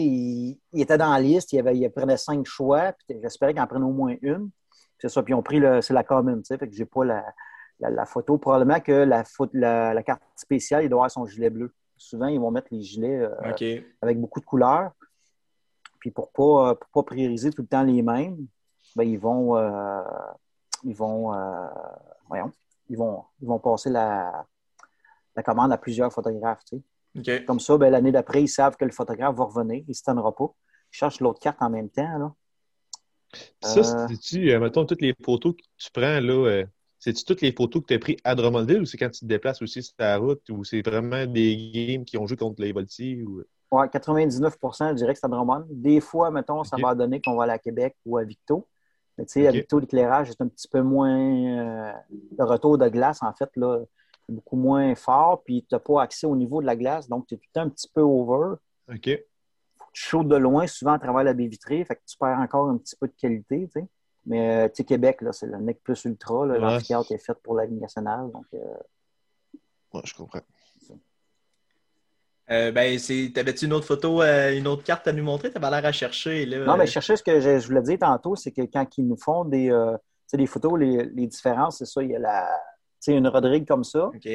il, était dans la liste, il, avait, il prenait cinq choix, puis j'espérais qu'il en prenne au moins une. C'est ça, puis ils ont pris le, c'est la commune, tu sais, fait que j'ai pas la, la, photo. Probablement que la, la, la, carte spéciale, il doit avoir son gilet bleu souvent, ils vont mettre les gilets euh, avec beaucoup de couleurs. Puis pour ne pas, pas prioriser tout le temps les mêmes, ben, ils vont, euh, ils vont, euh, voyons, ils vont, ils vont passer la, la commande à plusieurs photographes. Comme ça, ben, l'année d'après, ils savent que le photographe va revenir, il ne se tiendra pas. Ils cherchent l'autre carte en même temps. Là. Ça, c'est-tu, mettons, toutes les photos que tu prends, là, c'est-tu toutes les photos que tu as prises à Drummondville ou c'est quand tu te déplaces aussi sur ta route ou c'est vraiment des games qui ont joué contre les Voltiers? Ou... Oui, 99 je dirais que c'est à Drummond. Des fois, mettons, ça va donner qu'on va aller à Québec ou à Victo. Mais tu sais, à Victo, l'éclairage est un petit peu moins. Euh, le retour de glace, en fait, là, beaucoup moins fort, puis tu n'as pas accès au niveau de la glace, donc tu es tout un petit peu over. OK. tu chaudes de loin, souvent à travers la baie vitrée, fait que tu perds encore un petit peu de qualité, tu sais. Mais, euh, tu sais, Québec, c'est le mec plus ultra. L'amphithéâtre est fait pour la Ligue nationale. Donc, euh... je comprends. Euh, ben, t'avais-tu une autre photo, euh, une autre carte à nous montrer? T'avais l'air à chercher. Là. Non, mais chercher ce que je, voulais dire tantôt, c'est que quand ils nous font des, euh, des photos, les, les différences, c'est ça, il y a la, une Rodrigue comme ça. OK.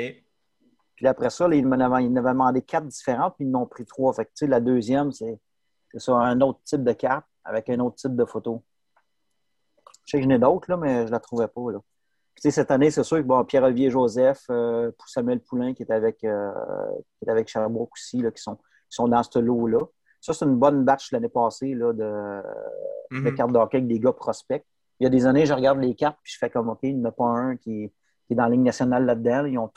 Puis après ça, là, ils m'avaient demandé quatre différentes, puis ils m'ont pris trois. Fait que, la deuxième, c'est ça, un autre type de carte avec un autre type de photo. Je sais que j'en ai d'autres, là, mais je ne la trouvais pas. Là. Puis, cette année, c'est sûr que bon, Pierre-Olivier Joseph, euh, Samuel Poulain qui est avec, euh, qui est avec Sherbrooke aussi, là, qui, sont, qui sont dans ce lot-là. Ça, c'est une bonne batch l'année passée là, de, mm cartes d'hockey avec des gars prospects. Il y a des années, je regarde les cartes puis je fais comme OK, il n'y en a pas un qui, qui est dans la Ligue nationale là-dedans. Ils, ont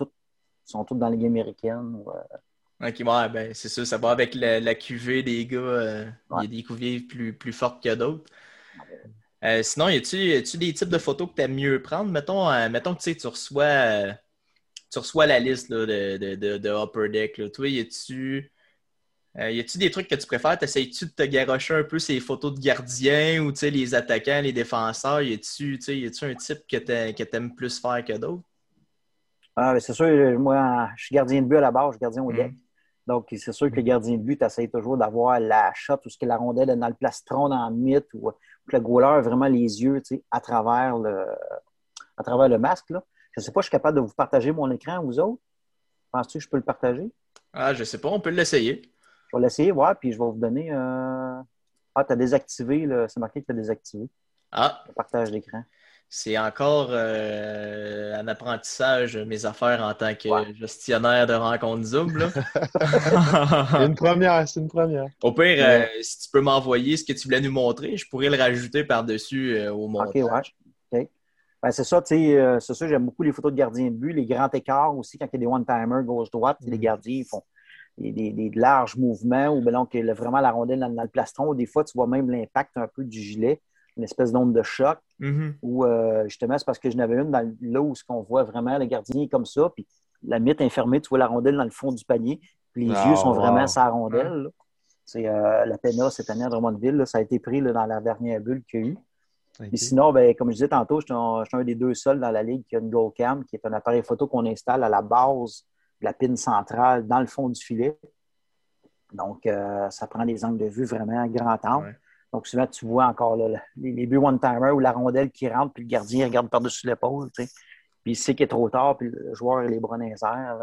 sont tous dans la Ligue américaine. OK, ouais, ben, c'est ça. Ça va avec la, la QV des gars. Euh, il y a des QV plus, plus fortes que d'autres. Euh, sinon, y a-tu des types de photos que tu aimes mieux prendre? Mettons, euh, mettons que tu reçois, euh, tu reçois la liste de, de, de, Upper Deck. Là. Toi, y a-tu y a-tu des trucs que tu préfères? T'essayes-tu de te garocher un peu ces photos de gardiens ou les attaquants, les défenseurs? Y a-tu un type que tu aimes plus faire que d'autres? Ah, ben, c'est sûr, moi, je suis gardien de but à la base, je suis gardien au deck. Mm. Donc, c'est sûr que le gardien de but, tu toujours d'avoir la shot ou ce que la rondelle est dans le plastron, dans le mythe, ou que le goaler a vraiment les yeux à travers le, à travers le masque. Là. Je ne sais pas, je suis capable de vous partager mon écran, vous autres? Penses-tu que je peux le partager? Ah, je sais pas, on peut l'essayer. Vais l'essayer, voir, puis je vais vous donner. Euh... Ah, tu as désactivé, c'est marqué que tu as désactivé. Ah. Le partage d'écran. C'est encore euh, un apprentissage, mes affaires en tant que gestionnaire de rencontres Zoom. c'est une première, c'est une première. Au pire, euh, si tu peux m'envoyer ce que tu voulais nous montrer, je pourrais le rajouter par-dessus euh, au montage. OK, ouais. Ben, c'est ça, tu sais, c'est ça, j'aime beaucoup les photos de gardiens de but, les grands écarts aussi, quand il y a des one-timers gauche-droite, les mm. gardiens font des, larges mouvements ou ben, que vraiment la rondelle dans, dans, le plastron. Des fois, tu vois même l'impact un peu du gilet une espèce d'onde de choc. Ou euh, justement, c'est parce que je n'avais une dans, là où on voit vraiment le gardien comme ça, puis la mythe est fermée, tu vois la rondelle dans le fond du panier, puis les ah, yeux sont vraiment sa rondelle. C'est euh, la PENA cette année à Drummondville, ça a été pris dans la dernière bulle qu'il y a eu. Puis sinon, ben, comme je disais tantôt, je suis, un, des deux seuls dans la ligue qui a une GoCam, qui est un appareil photo qu'on installe à la base la pine centrale dans le fond du filet. Donc, euh, ça prend des angles de vue vraiment à grand angle. Donc, souvent, tu vois encore les, buts one-timer ou la rondelle qui rentre, puis le gardien regarde par-dessus l'épaule. Puis il sait qu'il est trop tard, puis le joueur a les bras dans les airs.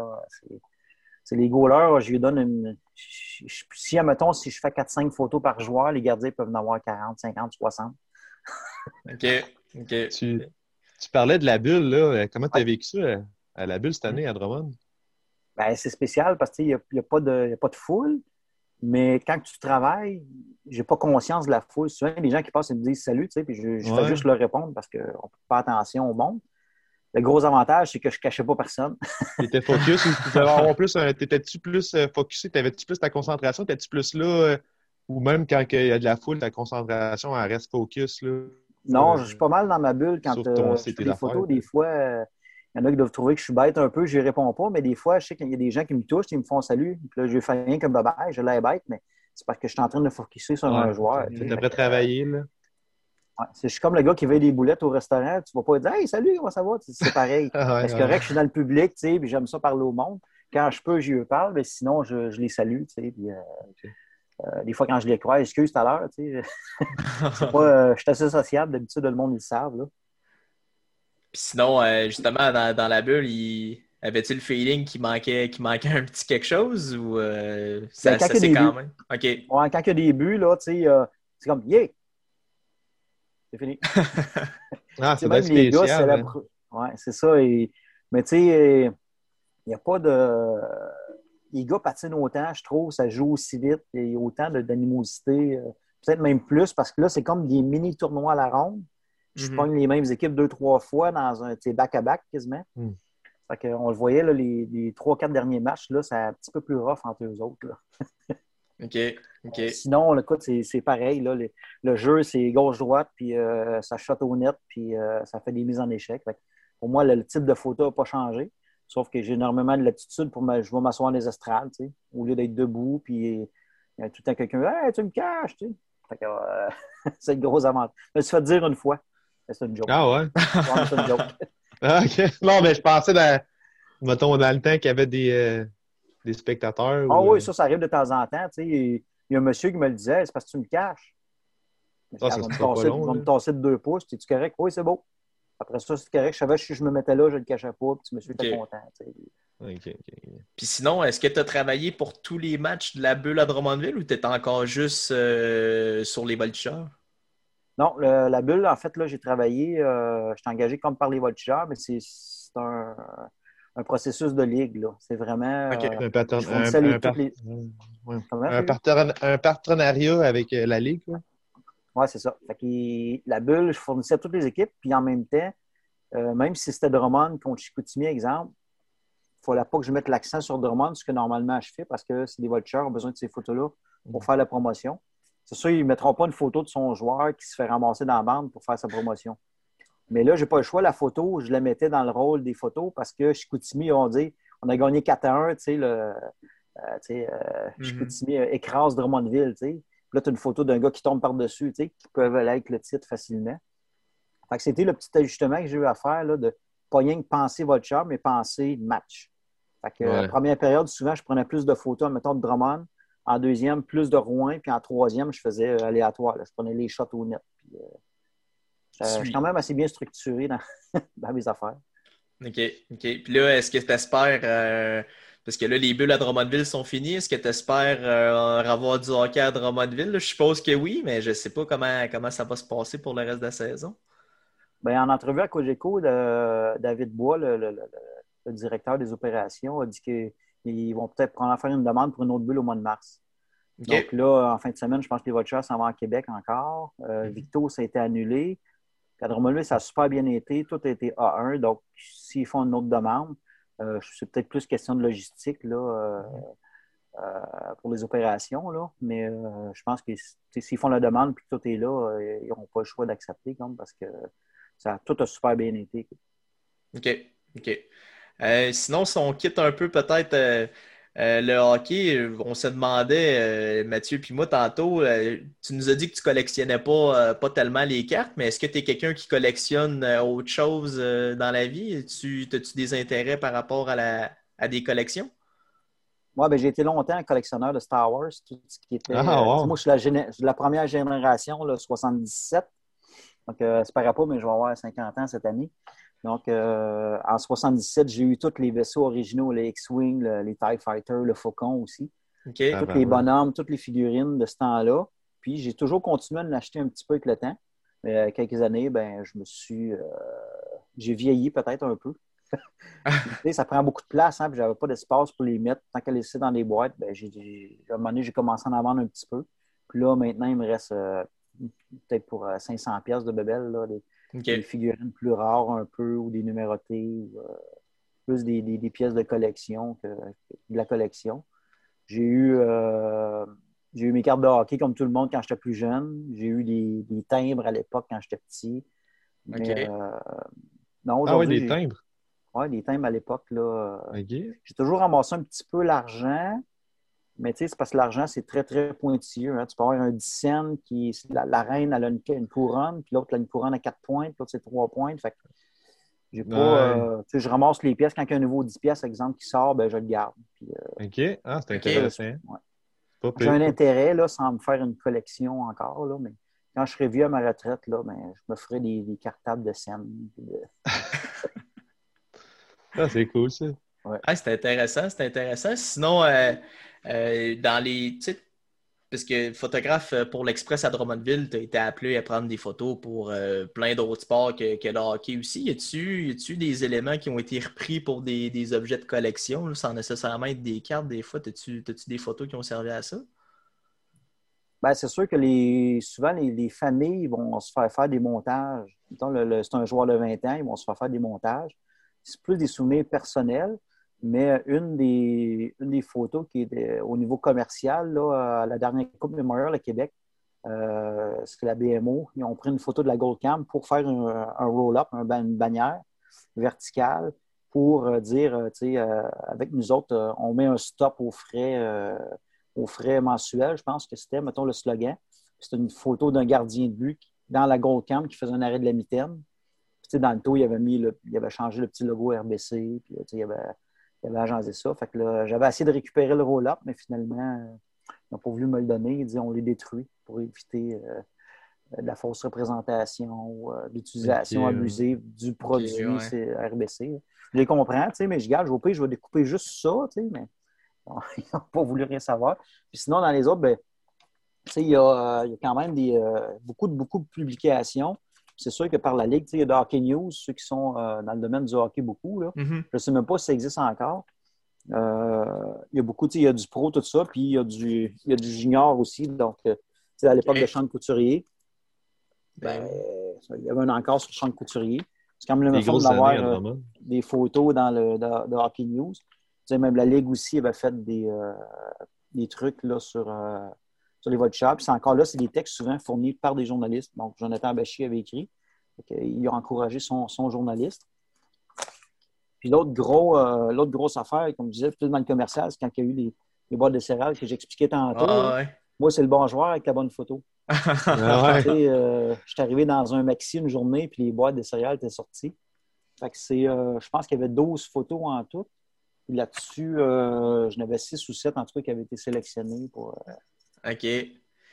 C'est les goalers, je lui donne une. Si, admettons, si je fais 4-5 photos par joueur, les gardiens peuvent en avoir 40, 50, 60. OK. OK. Tu, parlais de la bulle, là. Comment tu as vécu ça euh, à la bulle cette année à Drummond? Ben, c'est spécial parce qu'il n'y a, a, pas de foule. Mais quand tu travailles, j'ai pas conscience de la foule. Souvent, les gens qui passent et me disent salut, tu sais, puis je, fais juste leur répondre parce qu'on ne peut pas attention au monde. Le gros avantage, c'est que je ne cachais pas personne. tu étais focus ou plus. T'étais-tu plus euh, focusé? T'avais-tu plus ta concentration? T'étais-tu plus là? Euh, ou même quand il y a de la foule, ta concentration, elle reste focus là? Non, je suis pas mal dans ma bulle quand euh, je fais des photos. Des fois, il y en a qui doivent trouver que je suis bête un peu, je réponds pas, mais des fois, je sais qu'il y a des gens qui me touchent, ils me font salut. Puis là, je fais rien comme bye je l'ai bête, mais c'est parce que je suis en train de focuser sur un joueur. Tu devrais travailler, là. je suis comme le gars qui veut des boulettes au restaurant. Tu ne vas pas dire Hey, salut, comment ça va? C'est pareil. c'est correct, je suis dans le public, tu sais, puis j'aime ça parler au monde. Quand je peux, j'y parle, mais sinon, je, les salue, tu sais. Puis, euh, euh, des fois, quand je les crois, excuse tout à l'heure, tu sais. Euh, je suis assez sociable, d'habitude, le monde, ils le savent, là sinon, euh, justement, dans, la bulle, il... avait-il le feeling qu'il manquait, manquait un petit quelque chose ou euh, ça, ben, c'est quand même? OK. Ouais, quand il y a des buts, là, tu sais, euh, c'est comme Yeah! C'est fini. ah, c'est bien spécial. Hein. Ouais, c'est ça. Et... Mais tu sais, il n'y a pas de. Les gars patinent autant, je trouve, ça joue aussi vite, il y a autant d'animosité, peut-être même plus, parce que là, c'est comme des mini-tournois à la ronde. Je mm les mêmes équipes deux, trois fois dans un back-à-back quasiment. Mm. on le voyait, les, trois, quatre derniers matchs, là, c'est un petit peu plus rough entre eux autres. OK. OK. Sinon, c'est pareil. Là, le, jeu, c'est gauche-droite, puis euh, ça shot au net, puis euh, ça fait des mises en échec. pour moi, le, type de photo n'a pas changé. Sauf que j'ai énormément de latitude pour me, je vais m'asseoir dans les estrades, au lieu d'être debout, puis il y a tout le temps quelqu'un Hey, tu me caches, tu euh, c'est le gros avantage. Je me suis fait dire une fois. C'est une joke. Ah ouais? c'est une joke. ah, Non, mais je pensais dans, mettons, dans le temps qu'il y avait des, euh, des spectateurs. Ah oui, euh, ça, ça arrive de temps en temps. Tu sais, il y a un monsieur qui me le disait, c'est parce que tu me caches. Ça, ça, va me, me tasser de deux pouces. Es-tu correct? Oui, c'est beau. Après ça, c'est correct. Je savais que si je me mettais là, je ne le cachais pas. Puis monsieur était content. Puis sinon, est-ce que tu as travaillé pour tous les matchs de la bulle à Drummondville ou tu étais encore juste euh, sur les voltigeurs? Non, la bulle, en fait, là, j'ai travaillé, euh, je suis engagé comme par les voltigeurs, mais c'est un, processus de ligue. C'est vraiment. Euh, un, partenariat avec euh, la ligue. Oui, c'est ça. la bulle, je fournissais à toutes les équipes, puis en même temps, même si c'était Drummond contre Chicoutimi, exemple, il ne fallait pas que je mette l'accent sur Drummond, ce que normalement je fais, parce que c'est des voltigeurs ont besoin de ces photos-là pour mm. faire la promotion. C'est sûr, ils ne mettront pas une photo de son joueur qui se fait ramasser dans la bande pour faire sa promotion. Mais là, je n'ai pas le choix. La photo, je la mettais dans le rôle des photos parce que Chicoutimi, on dit on a gagné 4 à 1, tu sais, le, euh, tu euh, mhm. Euh, écrase Drummondville, tu sais. Là, tu as une photo d'un gars qui tombe par-dessus, tu sais, qui peut avec le titre facilement. Fait que c'était le petit ajustement que j'ai eu à faire, là, de pas rien que penser votre char, mais penser match. Fait que la première période, souvent, je prenais plus de photos, mettons, de Drummond. En deuxième, plus de Rouen. Puis en troisième, je faisais euh, aléatoire. Je prenais les shots au net. Puis, euh, je suis quand même assez bien structuré dans, dans mes affaires. OK, OK. Puis là, est-ce que tu espères parce que là, les bulles à Drummondville sont finies. Est-ce que tu espères euh, avoir du hockey à Drummondville? je suppose que oui, mais je ne sais pas comment, comment ça va se passer pour le reste de la saison. Bien, en entrevue à Cogeco, David Bois, le, directeur des opérations, a dit qu'ils vont peut-être prendre à faire une demande pour une autre bulle au mois de mars. Donc là, en fin de semaine, je pense que les Vultures s'en vont à Québec encore. Euh, mhm. Victo, ça a été annulé. Drummondville, ça a super bien été. Tout a été A1. Donc, s'ils font une autre demande, euh, c'est peut-être plus question de logistique là, euh, euh, pour les opérations, là. mais je pense que s'ils font la demande et que tout est là, ils n'auront pas le choix d'accepter parce que ça, tout a super bien été. OK. OK. Sinon, si on quitte un peu peut-être euh, le hockey, euh, on se demandait, euh, Mathieu puis moi, tantôt, tu nous as dit que tu collectionnais pas, pas tellement les cartes, mais est-ce que tu es quelqu'un qui collectionne autre chose dans la vie? As-tu des intérêts par rapport à, la, à des collections? Moi, ben, j'ai été longtemps collectionneur de Star Wars, tout ce qui était. Ah, moi, je suis la, la, première génération, là, 77. Donc, c'est pas pas, mais je vais avoir 50 ans cette année. Donc, euh, en 77, j'ai eu tous les vaisseaux originaux, les X-Wing, les TIE Fighter, le Faucon aussi. Okay. Ah, tous ben les bonhommes, toutes les figurines de ce temps-là. Puis, j'ai toujours continué à en acheter un petit peu avec le temps. Mais euh, quelques années, ben, je me suis. Euh, j'ai vieilli peut-être un peu. ça prend beaucoup de place, hein, puis j'avais pas d'espace pour les mettre. Tant qu'elles laisser dans les boîtes, ben, j'ai, à un moment donné, j'ai commencé à en vendre un petit peu. Puis là, maintenant, il me reste peut-être pour 500 pièces de bébelles, là, des figurines plus rares un peu ou des numérotées, ou, euh, plus des, pièces de collection que, de la collection. J'ai eu, euh, j'ai eu mes cartes de hockey comme tout le monde quand j'étais plus jeune. J'ai eu des, timbres à l'époque quand j'étais petit. Mais, euh, ah oui, des timbres? Oui, des timbres à l'époque. J'ai toujours ramassé un petit peu l'argent, mais tu sais, c'est parce que l'argent, c'est très, très pointilleux. Hein. Tu peux avoir un 10 cents qui la, reine, elle a une, couronne, puis l'autre, elle a une couronne à 4 points, puis l'autre, c'est 3 points. Fait que j'ai pas. Euh, tu sais, je ramasse les pièces. Quand il y a un nouveau 10 pièces, exemple, qui sort, ben, je le garde. Euh, OK. Ah, c'est intéressant. J'ai un intérêt, là, sans me faire une collection encore, là, mais quand je serai vieux à ma retraite, là, ben, je me ferai des, cartables de scène. ah, c'est cool, ça. Ouais. Ah, c'est intéressant, c'est intéressant. Sinon, euh, euh, dans les. Parce que photographe euh, pour l'Express à Drummondville, tu as été appelé à prendre des photos pour euh, plein d'autres sports que, que, le hockey aussi. Y a-tu des éléments qui ont été repris pour des, objets de collection, sans nécessairement être des cartes des fois? As-tu des photos qui ont servi à ça? Ben, c'est sûr que les, souvent, les, familles vont se faire faire des montages. C'est un joueur de 20 ans, ils vont se faire faire des montages. C'est plus des souvenirs personnels. Mais une des, des photos qui est au niveau commercial, là, à la dernière Coupe Memorial à Québec, euh, c'est la BMO. Ils ont pris une photo de la Gold Cam pour faire un, roll-up, une bannière verticale pour euh, dire, euh, tu sais, avec nous autres, on met un stop aux frais, aux frais mensuels. Je pense que c'était, mettons, le slogan. C'était une photo d'un gardien de but dans la Gold Cam qui faisait un arrêt de la mitaine. Puis, dans le dos, il avait, mis il avait changé le petit logo RBC. Puis, il avait agencé ça. Fait que j'avais essayé de récupérer le roll-up, mais finalement, euh, ils n'ont pas voulu me le donner. Ils disaient on les détruit pour éviter euh, la fausse représentation, ou euh, l'utilisation abusive du produit RBC. Je les comprends, mais je garde, je vais, je vais découper juste ça, mais ils n'ont pas voulu rien savoir. Puis sinon, dans les autres, ben, il y, a, quand même des, beaucoup, de, beaucoup de publications c'est sûr que par la Ligue, il y a de Hockey News, ceux qui sont euh, dans le domaine du hockey beaucoup. Mm-hmm. Je ne sais même pas si ça existe encore. Euh, il y a beaucoup, il y a du pro, tout ça, puis il y a du, y a du junior aussi. Donc, euh, à l'époque de Champ Couturier, ben, ben il y avait un encore sur Champ Couturier. C'est quand même le même d'avoir des photos dans le de, Hockey News. même la Ligue aussi avait fait des, des trucs là, sur sur les Puis C'est encore là, c'est des textes souvent fournis par des journalistes. Donc, Jonathan Bachy avait écrit. Il a encouragé son, journaliste. Puis l'autre gros, euh, l'autre grosse affaire, comme je disais, plus dans le commercial, c'est quand il y a eu les, les boîtes de céréales que j'expliquais tantôt. Ah, Moi, c'est le bon joueur avec la bonne photo. ah, euh, je suis arrivé dans un maxi une journée, puis les boîtes de céréales étaient sorties. Fait que c'est, euh, je pense qu'il y avait 12 photos en tout. Là-dessus, je n'avais 6 ou 7 en tout cas qui avaient été sélectionnés pour, OK.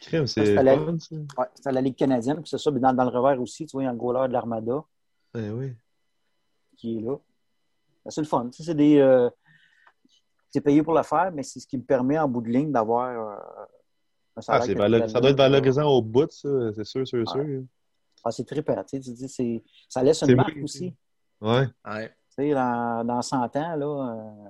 Crème, c'est C'était la-. Ouais, Ligue canadienne, puis c'est ça. Puis dans, dans le revers aussi, tu vois, il y a goaler de l'Armada Ben oui. qui est là. Ben, c'est le fun. Tu sais, c'est des. euh, c'est payé pour le faire, mais c'est ce qui me permet en bout de ligne d'avoir euh, un Ah, ça doit être valorisant au bout, ça, c'est sûr, sûr, sûr. Ah, c'est trippant. Tu dis, c'est- ça laisse une marque aussi. Ouais. Ouais. Tu sais, dans, dans 100 ans, là, euh,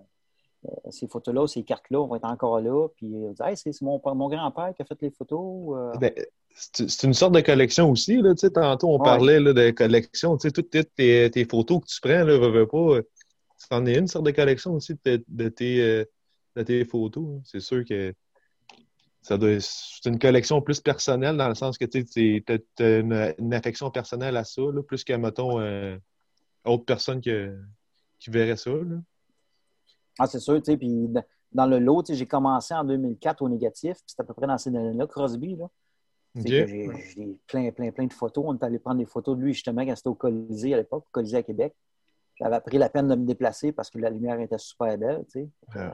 ces photos-là, ces cartes-là vont être encore là. Puis, euh, on dit, Hey, c'est mon, mon grand-père qui a fait les photos. euh. Ben, c'est une sorte de collection aussi. Là, tantôt, on Ouais. parlait là, de collection. Sais, toutes tes, photos que tu prends, là, veux, veux pas, euh, c'en est une sorte de collection aussi de, tes- de tes, euh, de tes photos. hein. C'est sûr que ça doit, c'est une collection plus personnelle dans le sens que tu as, une, une affection personnelle à ça, là, plus qu'à, mettons, euh, autre personne que, qui verrait ça. Là. Ah, c'est sûr, tu sais. Puis, dans- le lot, j'ai commencé en 2004 au négatif. Puis, c'était à peu près dans ces années-là, Crosby. Là. J'ai plein, plein, plein de photos. On est allé prendre des photos de lui, justement, quand c'était au Colisée à l'époque, au Colisée à Québec. J'avais pris la peine de me déplacer parce que la lumière était super belle, tu sais. Euh,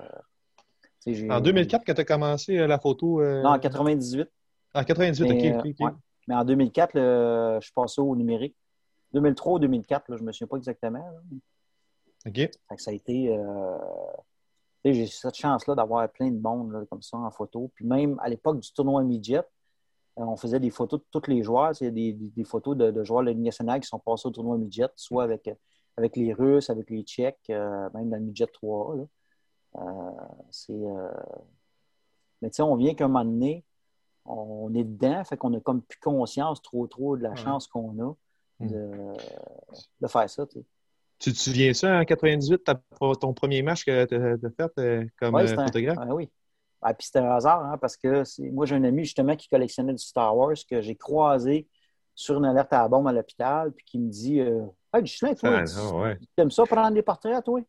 En 2004, quand tu as commencé euh, la photo. euh, Non, en 98. En 98, Mais, ok, ok, ok. euh, ouais. Mais en 2004, là, je suis passé au numérique. 2003 ou 2004, là, je ne me souviens pas exactement. là. Que ça a été. euh, J'ai cette chance-là d'avoir plein de monde là, comme ça en photo. Puis même à l'époque du tournoi midget, euh, on faisait des photos de tous les joueurs. Il y a des, des- photos de, de joueurs de nationale qui sont passés au tournoi midget, soit avec, avec les Russes, avec les Tchèques, euh, même dans le midget 3. Là. Euh, c'est, Mais tu sais, on vient qu'un moment donné, on est dedans, fait qu'on a comme plus conscience trop trop de la Ouais. chance qu'on a Hmm. de, de faire ça. Tu te souviens ça en 98, ta- ton premier match que tu as fait euh, comme Ouais, euh, un- photographe? Ah oui. Ah, puis c'était un hasard, hein, parce que moi, j'ai un ami justement qui collectionnait du Star Wars que j'ai croisé sur une alerte à la bombe à l'hôpital, puis qui me dit euh, Hey, Ghislain, toi, Ah, tu- non, ouais. t'aimes ça prendre des portraits, toi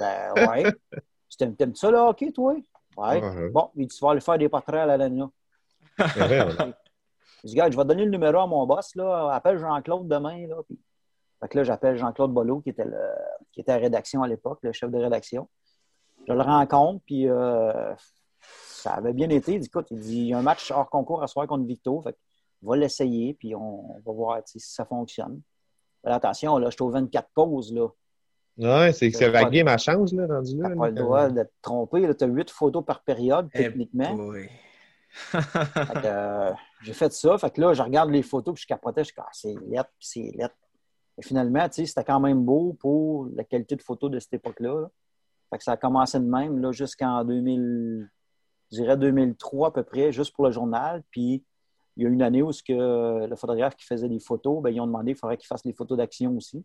Ben, ouais. Tu t'aimes, ça, le hockey, toi? Ouais. Ah. Bon, il dit Tu vas aller faire des portraits à vrai, ouais. Je dis, gars, je vais donner le numéro à mon boss, là. Appelle Jean-Claude demain, là. Puis... Fait que là, j'appelle Jean-Claude Bollot, qui était, le... qui était à la rédaction à l'époque, le chef de rédaction. Je le rencontre, puis euh, ça avait bien été. Il dit, écoute, il dit, il y a un match hors concours à soir contre Victo. Fait on va l'essayer, puis on va voir si ça fonctionne. Attention, là, je suis aux 24 pauses, là. Ouais, c'est que c'est game à chance, là, rendu là. T'as pas le droit de te tromper. Tu as 8 photos par période, Eh techniquement. que, euh, j'ai fait ça. Fait que là, je regarde les photos, puis je capotais. Je suis comme, ah, c'est lettre, puis c'est lettre. Et finalement, c'était quand même beau pour la qualité de photos de cette époque-là. là. Fait que ça a commencé de même, là, jusqu'en 2000, je dirais 2003 à peu près, juste pour le journal. Puis, il y a une année où ce que le photographe qui faisait des photos, ben, ils ont demandé qu'il faudrait qu'il fasse des photos d'action aussi.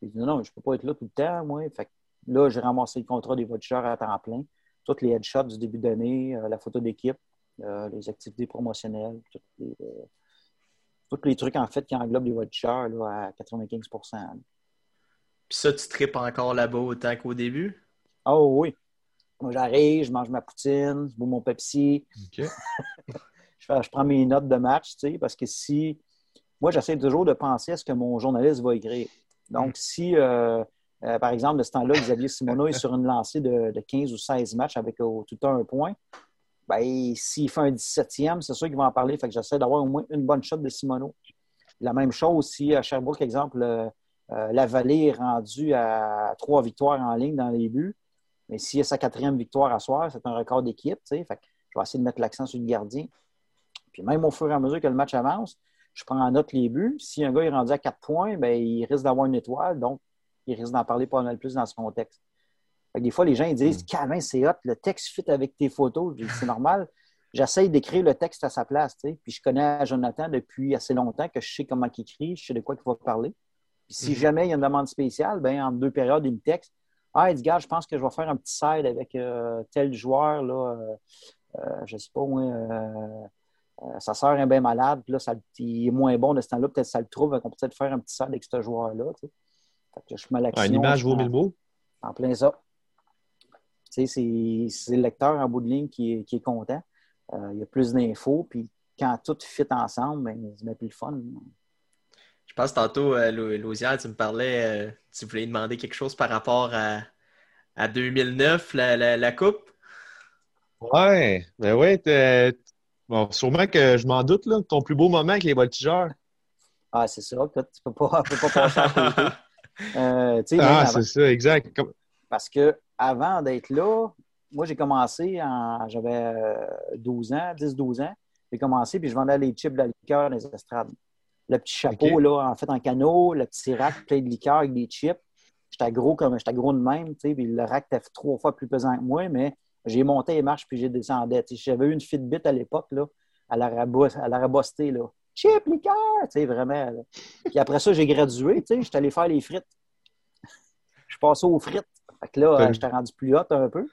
J'ai dit, non, je ne peux pas être là tout le temps, moi. Fait que là, j'ai ramassé le contrat des voitures à temps plein. Tous les headshots du début d'année, euh, la photo d'équipe, euh, les activités promotionnelles, tous les, euh, tous les trucs en fait qui englobent les voitures là, à 95 là. Puis ça, tu tripes encore là-bas autant qu'au début? Oh oui. Moi, j'arrive, je mange ma poutine, je bois mon Pepsi, OK. je, fais- je prends mes notes de match, tu sais, parce que si. Moi, j'essaie toujours de penser à ce que mon journaliste va écrire. Donc, si, euh, euh, par exemple, de ce temps-là, Xavier Simoneau est sur une lancée de, de 15 ou 16 matchs avec au- tout un point, ben, s'il fait un 17e, c'est sûr qu'il va en parler. Fait que j'essaie d'avoir au moins une bonne shot de Simoneau. La même chose si à Sherbrooke, exemple, euh, la vallée est rendue à trois victoires en ligne dans les buts. Mais s'il a sa quatrième victoire à soir, c'est un record d'équipe. Fait que je vais essayer de mettre l'accent sur le gardien. Puis même au fur et à mesure que le match avance, je prends en note les buts. Si un gars est rendu à quatre points, ben, il risque d'avoir une étoile, donc il risque d'en parler pas mal plus dans son texte. Des fois, les gens ils disent Calvin, c'est hot, le texte fit avec tes photos. C'est normal. J'essaye d'écrire le texte à sa place. Puis je connais Jonathan depuis assez longtemps que je sais comment il écrit, je sais de quoi il va parler. Puis si Mhm. jamais il y a une demande spéciale, ben, en deux périodes, il me texte Ah, il dit, gars, je pense que je vais faire un petit side avec euh, tel joueur, là, euh, euh, je sais pas, moi, euh, sa sœur est bien malade, puis là, ça, il est moins bon de ce temps-là, peut-être ça le trouve, on peut peut-être faire un petit side avec ce joueur-là. tu sais. Fait que je mets l'action. Ah, une image vaut mille mots. En plein ça. C'est c'est le lecteur en bout de ligne qui est, qui est content. Euh, il y a plus d'infos, puis quand tout fit ensemble, ben, c'est bien plus le fun. Je pense tantôt, euh, tu me parlais, euh, tu voulais demander quelque chose par rapport à, à 2009, la, la, la Coupe. Ouais, ben ouais, t'es- Bon, sûrement que je m'en doute, là, ton plus beau moment avec les voltigeurs. Ah, c'est ça. Tu ne peux, pas, peux pas passer à côté. Euh, ah, c'est ça, exact. Parce que avant d'être là, moi, j'ai commencé, j'avais 12 euh, ans, 10-12 ans. J'ai commencé, puis je vendais les chips de la liqueur dans les estrades. Le petit chapeau, là, en fait, en canot, le petit rack plein de liqueur avec des chips. J'étais gros comme j'étais gros de même, tu sais, puis le rack était trois fois plus pesant que moi, mais j'ai monté les marches puis j'ai descendu. J'avais eu une Fitbit à l'époque, là, à la, rabosté, là. Chip, liqueur, tu sais, vraiment. Puis après ça, j'ai gradué, tu sais, j'étais allé faire les frites. Je passais aux frites. Fait que là, euh, j'étais rendu plus haut un peu.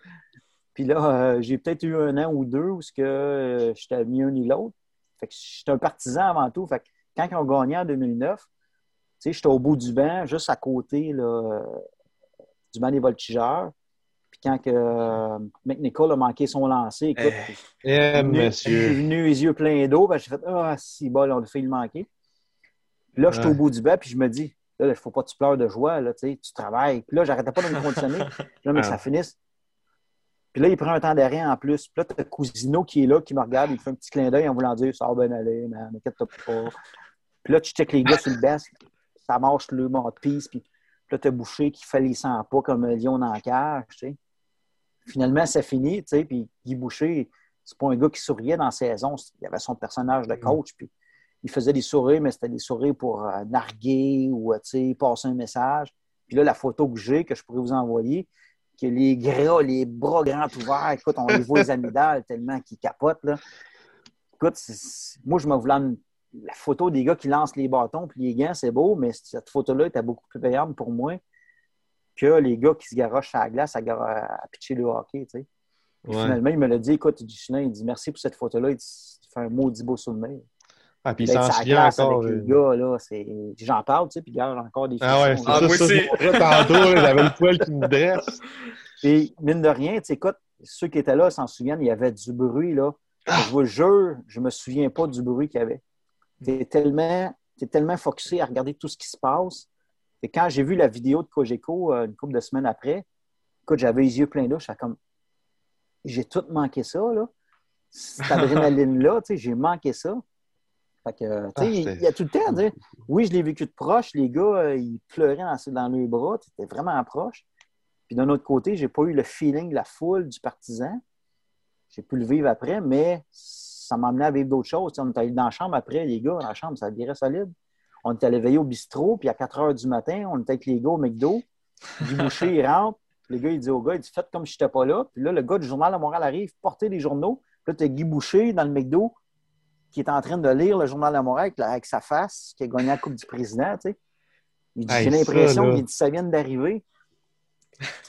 Puis là, euh, j'ai peut-être eu un an ou deux où ce que euh, j'étais ni un ni l'autre. Fait que j'étais un partisan avant tout. Fait que quand ils ont gagné en 2009, j'étais au bout du banc, juste à côté là, du banc des voltigeurs. Puis quand que, euh, McNichol a manqué son lancer, écoute, eh, je suis venu les yeux pleins d'eau, ben, j'ai fait Ah, si bon, on a fait le manquer. Puis là, je suis au bout du banc, puis je me dis Là, il ne faut pas que tu pleures de joie, là, tu travailles. Puis là, j'arrêtais pas de me conditionner. Là, mais que ça finisse. Puis là, il prend un temps d'arrêt en plus. Puis là, tu as Cousino qui est là, qui me regarde, il fait un petit clin d'œil en voulant dire Ça va bien aller, mais inquiète-toi pas. Puis là, tu checkes les gars sur le basque, ça marche le mode piste, puis là, tu as Boucher qui fait les 100 pas comme un lion dans la cage, tu sais. Finalement, ça finit, tu sais, puis Guy Boucher, c'est pas un gars qui souriait dans la saison, il avait son personnage de coach, puis il faisait des sourires, mais c'était des sourires pour euh, narguer ou euh, passer un message. Puis là, la photo que j'ai, que je pourrais vous envoyer, que les gras, les bras grands ouverts, écoute, on les voit les amygdales tellement qu'ils capotent. Là. Écoute, moi, je me voulais la photo des gars qui lancent les bâtons puis les gants, c'est beau, mais cette photo-là était beaucoup plus payante pour moi que les gars qui se garochent à la glace à, à, pitcher le hockey. Tu sais. Finalement, il me l'a dit écoute, il dit, il dit merci pour cette photo-là. Il, il fait un maudit beau souvenir. Ah, puis il s'en souvient encore. Avec les euh. gars, là, J'en parle, tu sais, puis regarde encore des Ah ouais, c'est ah, ça, aussi. tantôt, j'avais le poil qui me dresse. Puis, mine de rien, tu sais, écoute, ceux qui étaient là s'en souviennent, il y avait du bruit, là. Ah. Je vous jure, je me souviens pas du bruit qu'il y avait. Tu es tellement, es tellement focusé à regarder tout ce qui se passe. Et quand j'ai vu la vidéo de Cogeco euh, une couple de semaines après, écoute, j'avais les yeux pleins d'eau. J'étais comme, j'ai tout manqué ça, là. Cette adrénaline-là, tu sais, j'ai manqué ça. Fait que, ah, il y a tout le temps, oui, je l'ai vécu de proche. Les gars, euh, ils pleuraient dans, dans leurs bras. C'était vraiment proche. Puis d'un autre côté, j'ai pas eu le feeling de la foule, du partisan. J'ai pu le vivre après, mais ça m'a amené à vivre d'autres choses. on est allé dans la chambre après, les gars, dans la chambre, ça virait solide. On est allé veiller au bistrot, puis à 4 heures du matin, on était avec les gars au McDo. Du boucher, il rentre. Le gars, il dit au gars, il dit Faites comme si je n'étais pas là. Puis là, le gars du journal à Montréal arrive, porter des journaux. Puis là, tu as Guy Boucher dans le McDo qui est en train de lire le journal de Montréal avec, sa face, qui a gagné la Coupe du Président. Tu sais. Il dit J'ai l'impression qu'il dit Ça vient d'arriver.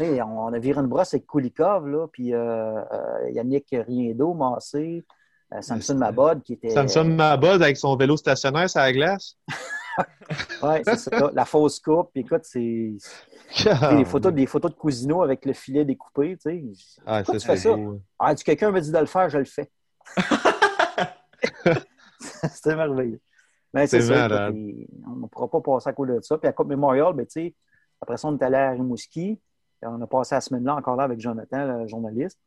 on a viré une brosse avec Kulikov, là, puis euh, euh, Yannick Riendo, Massé, euh, Samson Mabod qui était. Samson Mabod avec son vélo stationnaire sur la glace? oui, c'est ça. La fausse coupe. Puis écoute, c'est. Des photos, des photos de Cousino avec le filet découpé. Tu sais. Ah, tu fais ça? Ah, quelqu'un me dit de le faire, je le fais. C'était merveilleux. Mais c'est ça. on ne pourra pas passer à côté de ça. Puis à Coupe Memorial, ben, après ça, on est allé à Rimouski. On a passé la semaine-là encore là avec Jonathan, le journaliste.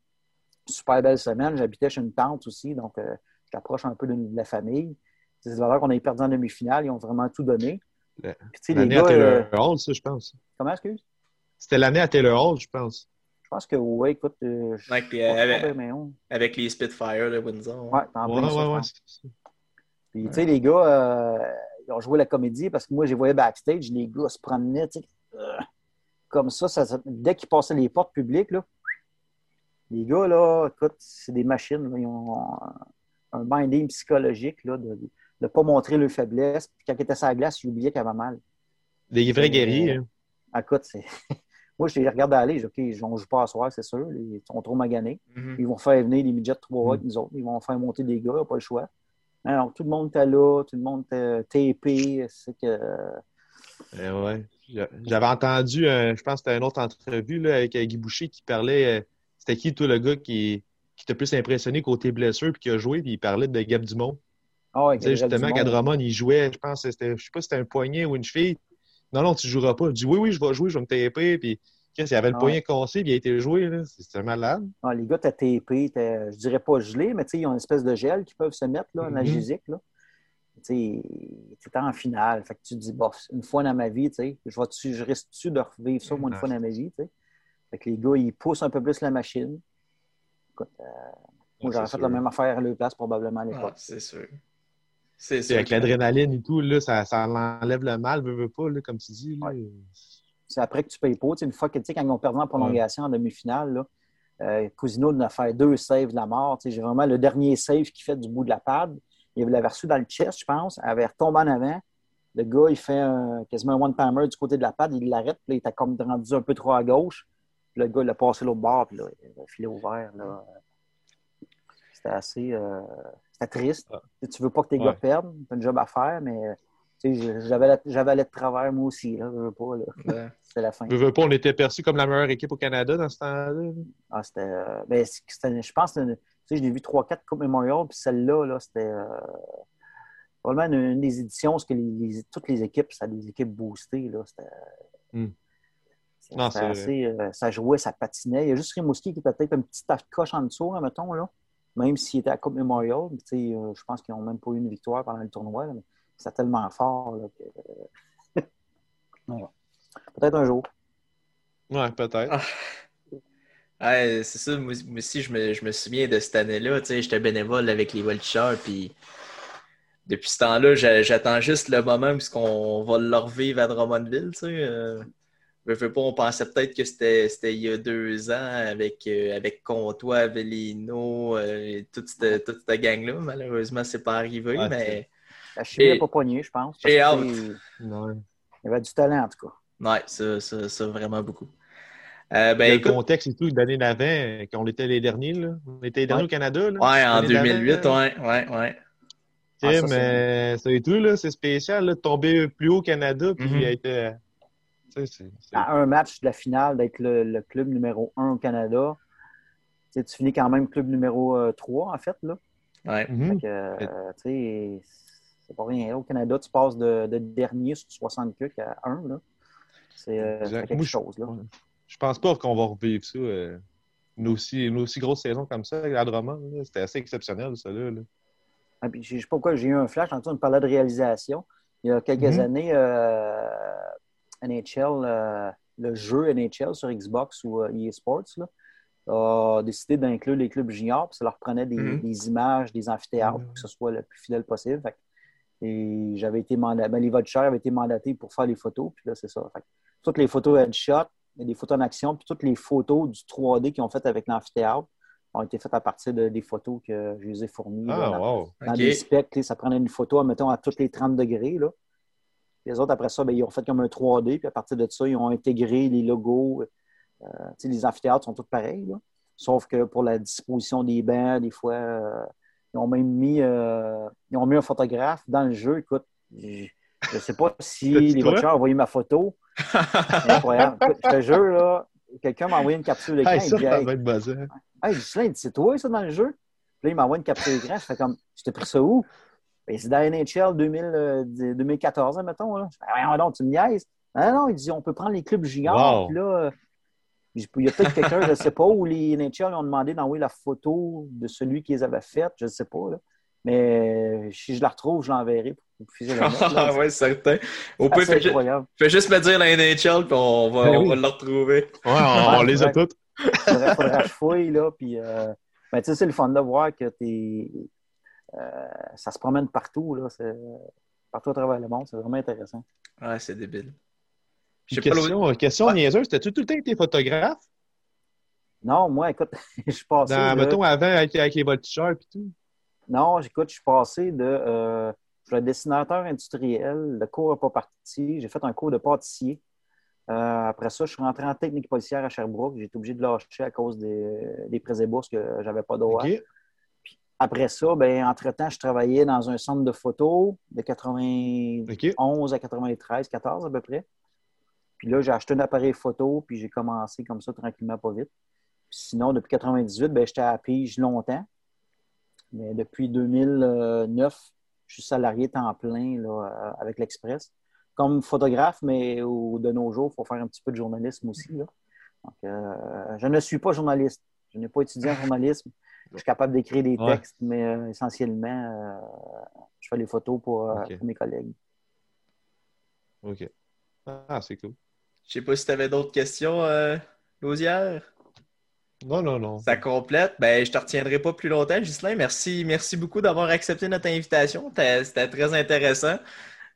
Super belle semaine. J'habitais chez une tante aussi, donc euh, je t'approche un peu de, la famille. C'est vrai qu'on a perdu en demi-finale. Ils ont vraiment tout donné. L'année à Taylor euh, Hall, ça, je pense. Comment, excuse? C'était l'année à Taylor Hall, je pense. Je pense que oui, écoute. Euh, avec, avec, avec, les Spitfire de Windsor. Ouais, ouais, ouais, ouais, Puis, tu sais, les gars, ils ont joué la comédie parce que moi, j'ai voyé backstage, les gars se promenaient, tu sais, comme ça, ça dès qu'ils passaient les portes publiques, là, les gars, là, écoute, c'est des machines. Ils ont un binding psychologique là, de ne pas montrer leur faiblesse. Puis quand ils étaient sur la glace, ils oubliaient qu'ils avaient mal. Des vrais guerriers. Hein. Ah, écoute, c'est. Moi, je les regarde aller. OK, on ne joue pas à soir, c'est sûr. Ils sont trop maganés. Mm-hmm. Ils vont faire venir les midgets trois avec mm. nous autres. Ils vont faire monter des gars, ils n'ont pas le choix. Alors, tout le monde était là, tout le monde était TP. C'est que. Eh ouais. J'avais entendu, je pense que c'était une autre entrevue là, avec Guy Boucher qui parlait. Euh, c'était qui, toi, le gars qui, qui t'a plus impressionné côté blessure puis qui a joué, puis il parlait de Gab Dumont. Ah ouais, justement, Gadramon, il jouait, je pense, c'était, je sais pas si c'était un poignet ou une cheville. Non, non, tu joueras pas. Je dis oui, oui, je vais jouer, je vais me taper. Puis Qu'est-ce qu'il avait le Ah poignet cassé, puis il a été joué, là. C'était malade. Ah, les gars, t'as TP, t'as- je dirais pas gelé, mais tu sais, ils ont une espèce de gel qu'ils peuvent se mettre, là, analgésique, là. Tu sais, t'es en finale. Fait que tu te dis, bof, une fois dans ma vie, tu sais, je, vais-tu- je risque-tu de revivre ça, moi, une Ah, fois dans ma vie, tu. Fait que les gars, ils poussent un peu plus la machine. Écoute, euh, moi, j'aurais fait sûr. la même affaire à leur place, probablement, à Ah, l'époque. c'est sûr. C'est sûr. Avec l'adrénaline et tout, là, ça, ça enlève le mal, veut, veut pas, là, comme tu dis. Là. c'est après que tu payes pas. Tu sais, une fois que, tu sais, quand ils ont perdu en prolongation en demi-finale, là, euh, Cousino en a fait deux saves de la mort. Tu sais, J'ai vraiment le dernier save qu'il fait du bout de la pad. Il l'avait reçu dans le chest, je pense. Il avait retombé en avant. Le gars, il fait un- quasiment un one-timer du côté de la pad. Il l'arrête. Puis là, il était comme rendu un peu trop à gauche. Puis le gars, il a passé l'autre bord. Puis là, il a filé ouvert. Là. C'était assez... euh, C'était triste. Ah. Tu veux pas que tes Ouais. gars perdent. Tu as un job à faire, mais... J'avais de travers, moi aussi. Là, je veux pas, là. Ouais. C'était la fin. Veux, veut pas, on était perçus comme la meilleure équipe au Canada dans ce temps-là. là. Ah, c'était. euh, ben, je pense que c'était une- tu sais, je l'ai vu 3-4 Coupe Memorial, puis celle-là, là, c'était euh, probablement une, une des éditions parce que les- les- toutes les équipes, ça des équipes boostées. Là, c'était, Hmm. Non, assez, euh, ça jouait, ça patinait. Il y a juste Rimouski qui était peut-être un petit coche en dessous, là, mettons, là, même s'il était à Coupe Memorial. puis, tu sais, euh, je pense qu'ils n'ont même pas eu une victoire pendant le tournoi. là, mais c'était tellement fort là, que. Ouais. Peut-être un jour. Ouais, peut-être. Ah. Ouais, c'est ça, moi, aussi, je me, je me souviens de cette année-là. Tu sais, j'étais bénévole avec les voltigeurs, puis depuis ce temps-là, j'a- j'attends juste le moment où on va le revivre à Drummondville. Tu sais. Euh, veux, veux pas, on pensait peut-être que c'était il y a deux ans avec, euh, avec Comtois, Avellino, euh, toute cette, toute cette gang-là. Malheureusement, c'est pas arrivé, Ouais, mais La chimie n'a pas pogné, je pense. j'ai hâte. Il y avait du talent, en tout cas. ouais, ça, ça, ça vraiment beaucoup. Euh, ben, le écoute, contexte et tout, l'année d'avant, quand on était les derniers, là. On était les derniers Ouais. au Canada, là. ouais, en L'année d'avant, 2008, là. ouais, ouais, ouais. Ah, ça, euh, ça et tout, là, c'est spécial, là, de tomber plus haut au Canada, puis Mhm. être. Euh, tu sais, à un match de la finale d'être le, le club numéro un au Canada. Tu, sais, tu finis quand même club numéro euh, 3, en fait. Là. ouais. Mhm. Euh, tu c'est pas rien. Au Canada, tu passes de, de dernier sur 60 cucs à 1. Là. C'est euh, quelque Moi, je- chose. Là. Je pense pas qu'on va revivre ça. euh, une, aussi, une aussi grosse saison comme ça, la Drummond. C'était assez exceptionnel, ça, là. là. Ah, puis, je sais pas pourquoi j'ai eu un flash. En tout cas, on me parlait de réalisation. Il y a quelques Mhm. années, euh, NHL, euh, le jeu NHL sur Xbox ou euh, EA Sports là, a décidé d'inclure les clubs juniors. Puis ça leur prenait des, Mhm. des images, des amphithéâtres Mhm. pour que ce soit le plus fidèle possible. Fait et j'avais été mandaté, ben, les vouchers avaient été mandatés pour faire les photos. Puis là, c'est ça. Fait toutes les photos headshot, des photos en action, puis toutes les photos du 3D qu'ils ont faites avec l'amphithéâtre ont été faites à partir de, des photos que je les ai fournies. là, Ah, dans- wow. dans des specs, ça prenait une photo, mettons, à tous les 30 degrés. Là. Les autres, après ça, ben, ils ont fait comme un 3D, puis à partir de ça, ils ont intégré les logos. Euh, les amphithéâtres sont tous pareils, là. sauf que pour la disposition des bancs, des fois, euh, ils ont même mis, euh, ils ont mis un photographe dans le jeu. Écoute, je ne sais pas si les voitures ont envoyé ma photo. C'est incroyable. Je te jure, là, quelqu'un m'a envoyé une capture d'écran. Hey, ça, dit, ça Hey, va être. Hey, c'est toi, ça, dans le jeu? Puis là, il m'envoie une capture d'écran. Je fais comme, je t'ai pris ça où? Ben, c'est dans NHL 2000, euh, 2014, mettons. Là. Je fais, voyons donc, tu me niaises. Ah non, il dit, on peut prendre les clubs juniors. Wow. Puis là, euh, il y a peut-être quelqu'un, je ne sais pas, où les NHL ont demandé d'envoyer la photo de celui qui les avait faites. Je ne sais pas. Là. Mais euh, si je la retrouve, je l'enverrai pour que vous puissiez la. Ah ouais, certain. Au assez fais, fais juste me dire la NHL, puis on va, Ben on oui. va le retrouver. Ouais, on, on les a toutes. faudrait, faudrait que je fouille, là. Puis, euh, ben, tu sais, c'est le fun de voir que t'es, ça se promène partout, là. Partout à travers le monde. C'est vraiment intéressant. Ouais, c'est débile. Je Puis sais pas question, question Ouais. niaiseuse, c'était-tu tout le temps avec tes photographes? Non, moi, écoute, je suis passé. Dans, de- mettons, avant, avec, avec les voltigeurs et tout. Non, écoute, je suis passé de. Euh, je suis un dessinateur industriel. Le cours n'a pas parti. J'ai fait un cours de pâtissier. Euh, après ça, je suis rentré en technique policière à Sherbrooke. J'ai été obligé de lâcher à cause des, des prêts et bourses que j'avais pas droit. OK. Après ça, ben, entre-temps, je travaillais dans un centre de photo de 91 OK. à 93, 14 à peu près. Puis là, j'ai acheté un appareil photo, puis j'ai commencé comme ça tranquillement, pas vite. Puis sinon, depuis 98, ben, j'étais à Pige longtemps. Mais depuis 2009, je suis salarié temps plein là, euh, avec l'Express. Comme photographe, mais au- de nos jours, il faut faire un petit peu de journalisme aussi. Là. Donc, euh, je ne suis pas journaliste. Je n'ai pas étudié en journalisme. Je suis capable d'écrire des Ouais. textes, mais euh, essentiellement, euh, je fais les photos pour, euh, pour mes collègues. OK. Ah, c'est cool. Je sais pas si tu avais d'autres questions, euh, Lausière? Non, non, non. Ça complète. Ben, je te retiendrai pas plus longtemps, Ghislain. Merci, merci beaucoup d'avoir accepté notre invitation. C'était c'était très intéressant.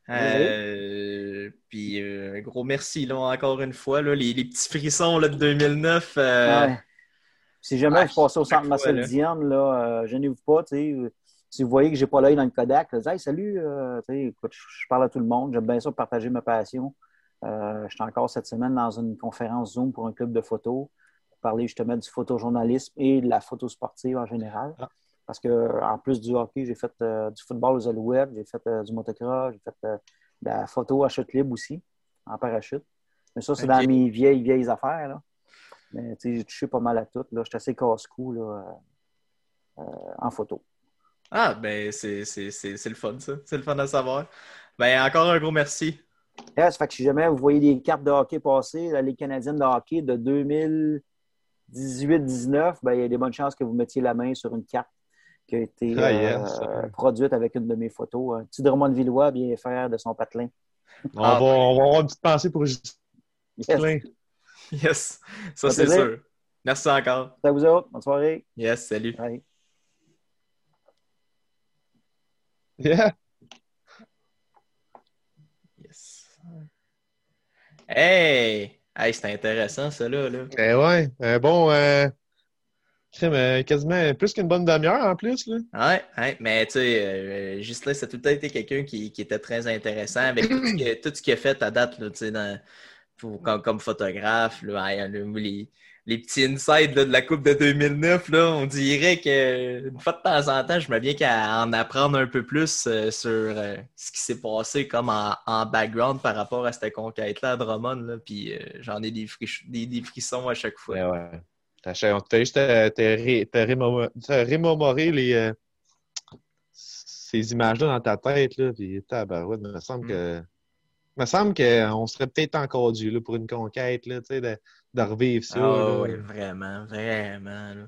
Euh, puis, euh, un gros merci, là, encore une fois. Là, les, les petits frissons là, de 2009. euh, Ouais. Si jamais ouais, vous passez au centre Marcel fois, là. Euh, gênez-vous pas. tu sais, Si vous voyez que j'ai pas l'œil dans le Kodak, là, hey, salut, euh, écoute, je, parle à tout le monde. J'aime bien ça partager ma passion. Euh, je suis encore cette semaine dans une conférence Zoom pour un club de photo pour parler justement du photojournalisme et de la photo sportive en général. Ah. Parce que en plus du hockey, j'ai fait euh, du football aux alouettes, j'ai fait euh, du motocross, j'ai fait de la photo à chute libre aussi, en parachute. Mais ça, c'est dans mes vieilles, vieilles affaires. Là. Mais tu sais, j'ai touché pas mal à tout. Là. Je suis assez casse-cou là, euh, euh, en photo. Ah, ben, c'est c'est- c'est- c'est le fun, ça. C'est le fun à savoir. Ben, encore un gros merci. Yes, fait que si jamais vous voyez des cartes de hockey passer, la Ligue canadienne de hockey de 2018-19, ben, il y a des bonnes chances que vous mettiez la main sur une carte qui a été Ah, euh, produite avec une de mes photos. Un petit Drummond-Villois bien faire de son patelin. On, Ah, va, on va avoir une petite pensée pour. Justin. Yes, ça Ça c'est sûr. Merci encore. C'est à vous autres. Bonne soirée. Yes, salut. Bye. Yeah. Yes. Hey! Hey, c'était intéressant, ça, là. là. Eh ouais, bon. Euh, crème, euh, quasiment plus qu'une bonne demi-heure en plus. Là. Ouais, ouais, mais tu sais, euh, Ghislain, ça a tout le temps été quelqu'un qui, qui était très intéressant avec tout ce que- tout ce qu'il a fait à date, là, tu sais, dans- pour- comme, comme photographe, là, les, les petits insights là, de la Coupe de 2009, là, on dirait que une fois de temps en temps, je me viens qu'à en apprendre un peu plus euh, sur euh, ce qui s'est passé comme en, en background par rapport à cette conquête-là à Drummond, là, puis euh, j'en ai des, friche- des, des frissons à chaque fois. Ouais, ouais. T'as juste ré- les, euh, ces images-là dans ta tête. Là, puis, tabarouette, il me semble que. Il me semble qu'on serait peut-être encore dû là, pour une conquête, là, tu sais, de, de revivre ça. Là. ouais, vraiment, vraiment. Là.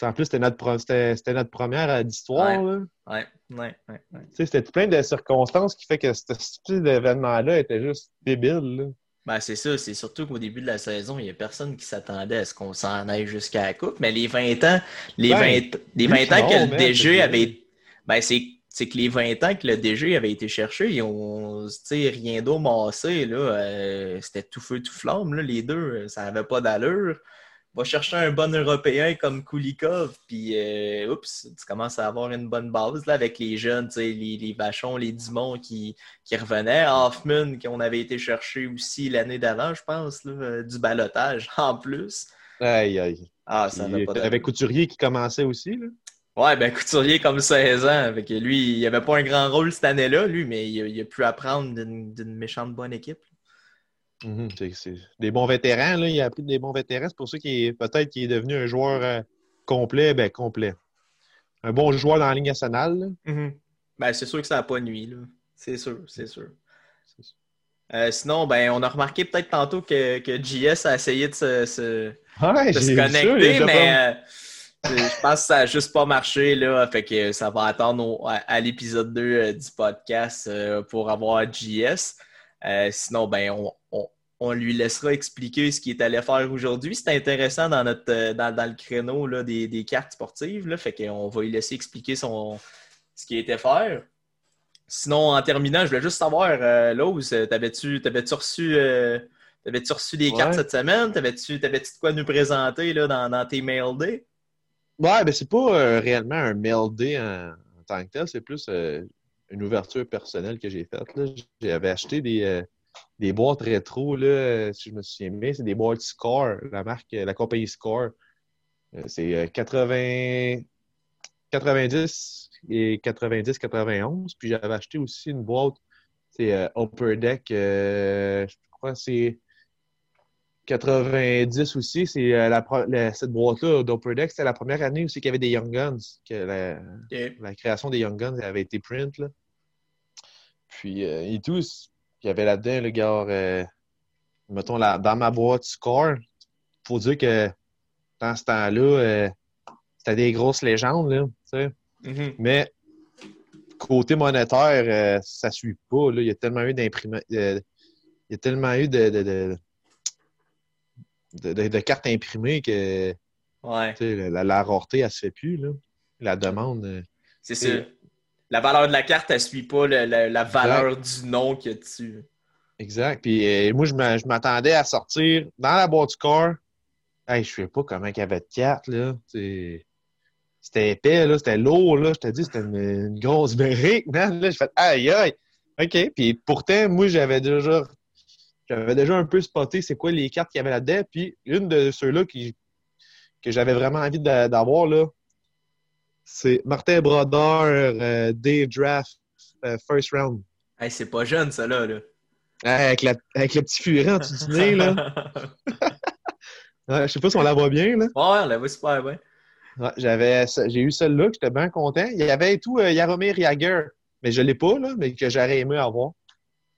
En plus, c'était notre, c'était, notre première euh, d'histoire. là. Ouais, ouais, ouais, C'était plein de circonstances qui fait que ce style d'événement-là était juste débile. Là. Ben, c'est ça, c'est surtout qu'au début de la saison, il n'y a personne qui s'attendait à ce qu'on s'en aille jusqu'à la Coupe. Mais les 20 ans, les Ben, 20, les 20 ans que le DG avait. Ben, c'est c'est que les 20 ans que le DG avait été cherché, ils ont rien d'eau massé. Là, euh, c'était tout feu, tout flamme, là, les deux. Ça n'avait pas d'allure. Va chercher un bon Européen comme Kulikov, puis euh, oups, tu commences à avoir une bonne base là, avec les jeunes, les, les Vachons, les Dumont qui, qui revenaient. Hoffman, qu'on avait été chercher aussi l'année d'avant, je pense, là, euh, du balotage en plus. Aïe, aïe. Ah, ça n'avait pas avec. Couturier qui commençait aussi. Là? Ouais, ben Couturier comme 16 ans. Avec lui, il avait pas un grand rôle cette année-là, lui, mais il a, il a pu apprendre d'une méchante bonne équipe. Mhm, des bons vétérans, là. Il a appris des bons vétérans. C'est pour ça qu'il est peut-être qu'il est devenu un joueur euh, complet, ben complet. Un bon joueur dans la Ligue nationale. là. Ben, c'est sûr que ça n'a pas nuit, là. C'est sûr, c'est sûr. Euh, sinon, ben, on a remarqué peut-être tantôt que, que JS a essayé de se, se- Ouais, de se ça, connecter, mais euh, je pense que ça n'a juste pas marché, là. Fait que ça va attendre au- à, à l'épisode 2 euh, du podcast euh, pour avoir JS. Euh, sinon, ben, on, on- on lui laissera expliquer ce qu'il est allé faire aujourd'hui. C'est intéressant dans, notre, dans, dans le créneau là, des, des cartes sportives. Là, fait qu'on va lui laisser expliquer son, ce qu'il était faire. Sinon, en terminant, je voulais juste savoir, euh, t'avais-tu t'avais-tu reçu, t'avais-tu reçu des Ouais. cartes cette semaine? T'avais-tu de quoi nous présenter là, dans, dans tes mail day? Ouais, ben c'est pas euh, réellement un day en, tant que tel, c'est plus euh, une ouverture personnelle que j'ai faite. là. J'avais acheté des, euh, des boîtes rétro, là, si je me souviens bien, c'est des boîtes Score, la marque, la compagnie Score. C'est euh, 80, 90 et 90-91. Puis j'avais acheté aussi une boîte, c'est Upper Deck, je crois que c'est 90 aussi, c'est euh, la, pro- la- cette boîte-là d'Upper Deck, c'était la première année aussi qu'il y avait des Young Guns, que la, création des Young Guns avait été print. Là. Puis, euh, et tout, il y avait là-dedans, le gars, euh, mettons, la, dans ma boîte Score, faut dire que dans ce temps-là, euh, c'était des grosses légendes, là, tu sais. Mhm. Mais côté monétaire, ça suit pas. Là. Il y a tellement eu d'imprimantes. Il y a tellement eu de, de, de, de- de- de cartes imprimées que Ouais, tu la, la rareté, elle se fait plus. Là. La demande. euh, c'est ça. La valeur de la carte, elle suit pas le- le- la valeur du nom qu'il y a dessus. Exact. Puis euh, moi, je m'a- je m'attendais à sortir dans la boîte du corps. Hey, je sais pas comment il y avait de cartes, là. C'était épais, là. C'était lourd, là. Je te dis, c'était une, une grosse brique, man. Là, je fais aïe, aïe. OK. Puis pourtant, moi, j'avais déjà j'avais déjà un peu spoté c'est quoi les cartes qu'il y avait là-dedans. Puis une de ceux-là qui, que j'avais vraiment envie d'a- d'avoir, là, c'est Martin Brodeur, euh, Dave Draft, euh, First Round. Hey, c'est pas jeune, ça, là. là. Hey, avec, la- avec le petit furet en dessous du nez, là. Ouais, je sais pas si on la voit bien, là. ouais, on la voit super bien. Ouais, j'avais, j'ai eu celle-là, j'étais bien content. Il y avait tout euh, Jaromir Jagr, mais je l'ai pas, là, mais que j'aurais aimé avoir.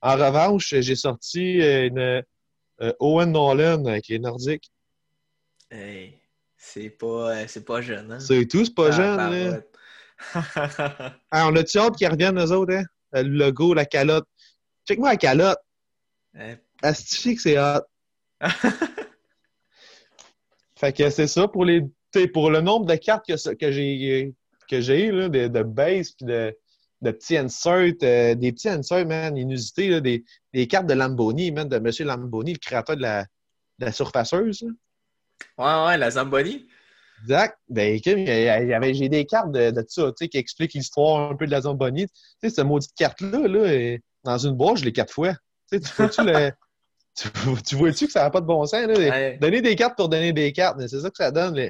En revanche, j'ai sorti euh, une euh, Owen Nolan avec les Nordiques. Hey, c'est pas, euh, c'est pas jeune, hein? C'est tout, c'est pas Ah, jeune, là. Ah, on a-tu hâte qu'ils reviennent, eux autres, hein? Le logo, la calotte. Check-moi la calotte. Eh, Astifié que c'est hot. Fait que c'est ça pour les pour le nombre de cartes que, que j'ai que j'ai de, de base puis de, de petits inserts, euh, des petits inserts, man, inusités, là, des, des cartes de Lamboni, man, de M. Lamboni, le créateur de la, de la surfaceuse. là. Ouais, ouais, la Zamboni. Exact. Ben, j'ai des cartes de, de ça, tu sais, qui expliquent l'histoire un peu de la Zamboni. Tu sais, cette maudite carte-là, là, dans une boîte, je l'ai quatre fois. Tu vois-tu le. Tu, tu vois-tu que ça n'a pas de bon sens, là? Ouais. Donner des cartes pour donner des cartes, mais c'est ça que ça donne.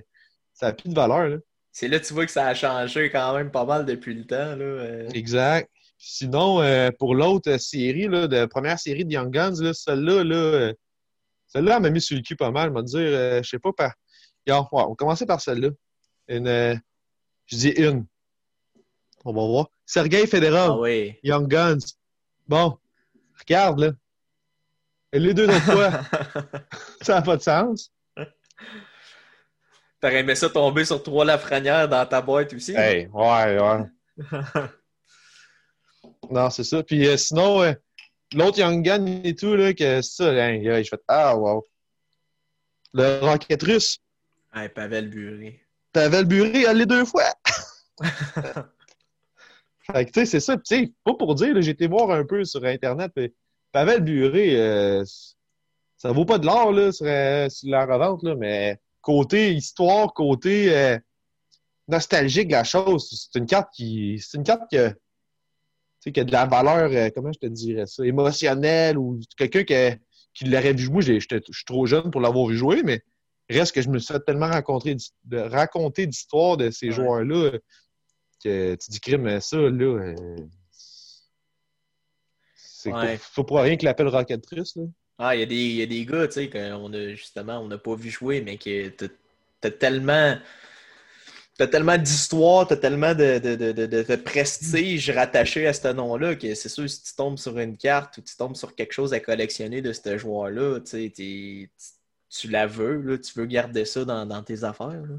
Ça n'a plus de valeur. Là. C'est là que tu vois que ça a changé quand même pas mal depuis le temps. Là. euh. Exact. Sinon, euh, pour l'autre série, là, de première série de Young Guns, là, celle-là, là, euh, celle-là, elle m'a mis sur le cul pas mal. Elle m'a dit, euh, je sais pas, par. Ouais, on va commencer par celle-là. Une, euh, je dis une. On va voir. Sergei Federov, Ah oui. Young Guns. Bon, regarde, là. Les deux autres fois, ça n'a pas de sens. T'aurais aimé ça tomber sur trois Lafrenières dans ta boîte aussi? Hey, ouais, ouais. Non, c'est ça. Puis euh, sinon, euh, l'autre Young Gun et tout, là, que ça, hein, gars, je fais Ah, wow. Le Rocket russe, Hey, Pavel Buré. Pavel Buré, les deux fois. fait que, tu sais, c'est ça. Tu sais, pas pour dire, là, j'ai été voir un peu sur Internet. puis Pavel Buré, euh, ça vaut pas de l'or, là, sur, sur la revente, là, mais côté histoire, côté euh, nostalgique de la chose, c'est une carte qui. C'est une carte que. Tu sais, qui a de la valeur, euh, comment je te dirais ça, émotionnelle ou quelqu'un qui, qui l'aurait vu. J'étais- je suis trop jeune pour l'avoir vu jouer, mais reste que je me suis fait tellement rencontrer, d'his- de, raconter d'histoires de ces Ouais. joueurs-là que tu dis crime, ça, là. euh, c'est Ouais. faut pas rien qu'il appelle Rocket là. Ah, il y, a des- y a des gars, tu sais, qu'on a justement, on n'a pas vu jouer, mais que t'as tellement. T'as tellement d'histoire, t'as tellement de, de, de, de, prestige rattaché à ce nom-là que c'est sûr, si tu tombes sur une carte ou tu tombes sur quelque chose à collectionner de ce joueur-là, tu la veux, là, tu veux garder ça dans, dans tes affaires. là.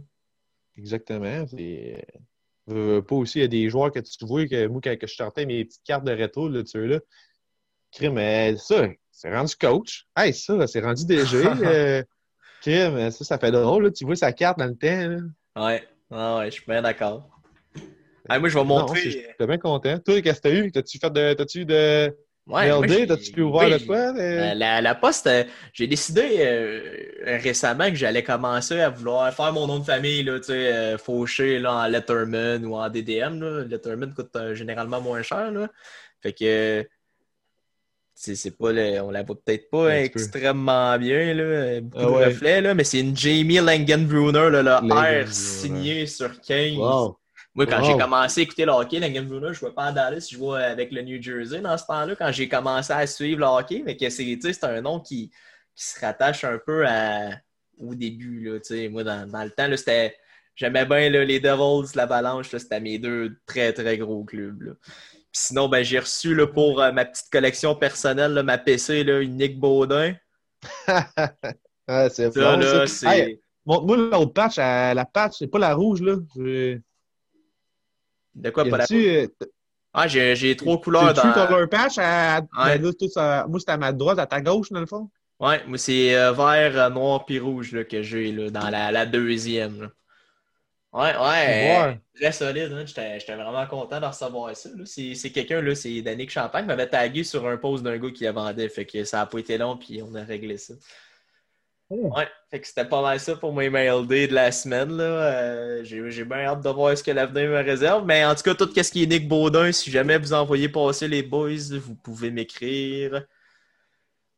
Exactement. C'est. euh, pas aussi, il y a des joueurs que tu vois que moi, quand je sortais mes petites cartes de rétro, là, tu là, crime, euh, ça, c'est rendu coach. Hey, ça, c'est rendu DG. euh, crime, ça, ça fait drôle, là. Tu vois sa carte dans le temps, là. Ouais, ah ouais, je suis bien d'accord. Ah, moi, je vais montrer. c'est- J'étais bien content. Toi, qu'est-ce que t'as eu? T'as-tu fait de. T'as-tu de. Ouais, LD? T'as-tu pu oui, de quoi? Euh, euh? La, la poste, euh, j'ai décidé euh, récemment que j'allais commencer à vouloir faire mon nom de famille, là, tu sais, euh, fauché là, en Letterman ou en DDM. Là. Letterman coûte euh, généralement moins cher. Là. Fait que euh, c'est pas le- on la voit peut-être pas Un petit peu. extrêmement bien, là, beaucoup Ah de ouais. reflets, là, mais c'est une Jamie Langenbrunner, là, le Langenbrunner. R signé sur 15. Wow. Moi, quand Wow. j'ai commencé à écouter le hockey, la Game Brunner, je jouais pas à Dallas, je jouais avec le New Jersey dans ce temps-là, quand j'ai commencé à suivre le hockey. Mais que c'est, un nom qui, qui se rattache un peu à, au début. Là. Moi, dans, dans le temps, c'était, j'aimais bien là, les Devils, l'Avalanche, c'était mes deux très, très gros clubs. Là. Sinon, ben, j'ai reçu là, pour euh, ma petite collection personnelle, là, ma PC, là, une Nick Baudin. Ah, c'est bon, là, c'est. Hey, Montre-moi l'autre patch. la patch, c'est pas la rouge, là. Je- De quoi, pas la. a-tu, euh, Ah, j'ai j'ai trois C'est couleurs dans. Color Patch? À, Ouais. ça- moi, c'était à ma droite, à ta gauche, dans le fond? Ouais, moi, c'est euh, vert, noir puis rouge là, que j'ai là, dans la, la deuxième. là. Ouais, ouais. euh, Ouais. Très solide. Hein? J'étais vraiment content de recevoir ça. là. C'est quelqu'un, là, c'est Danick Champagne, m'avait tagué sur un post d'un gars qui vendait. Fait que ça n'a pas été long, puis on a réglé ça. Oh. Ouais, fait que c'était pas mal ça pour mes mail day de la semaine. là. Euh, J'ai bien hâte de voir ce que l'avenir me réserve. Mais en tout cas, tout ce qui est Nick Baudin, si jamais vous envoyez passer les boys, vous pouvez m'écrire.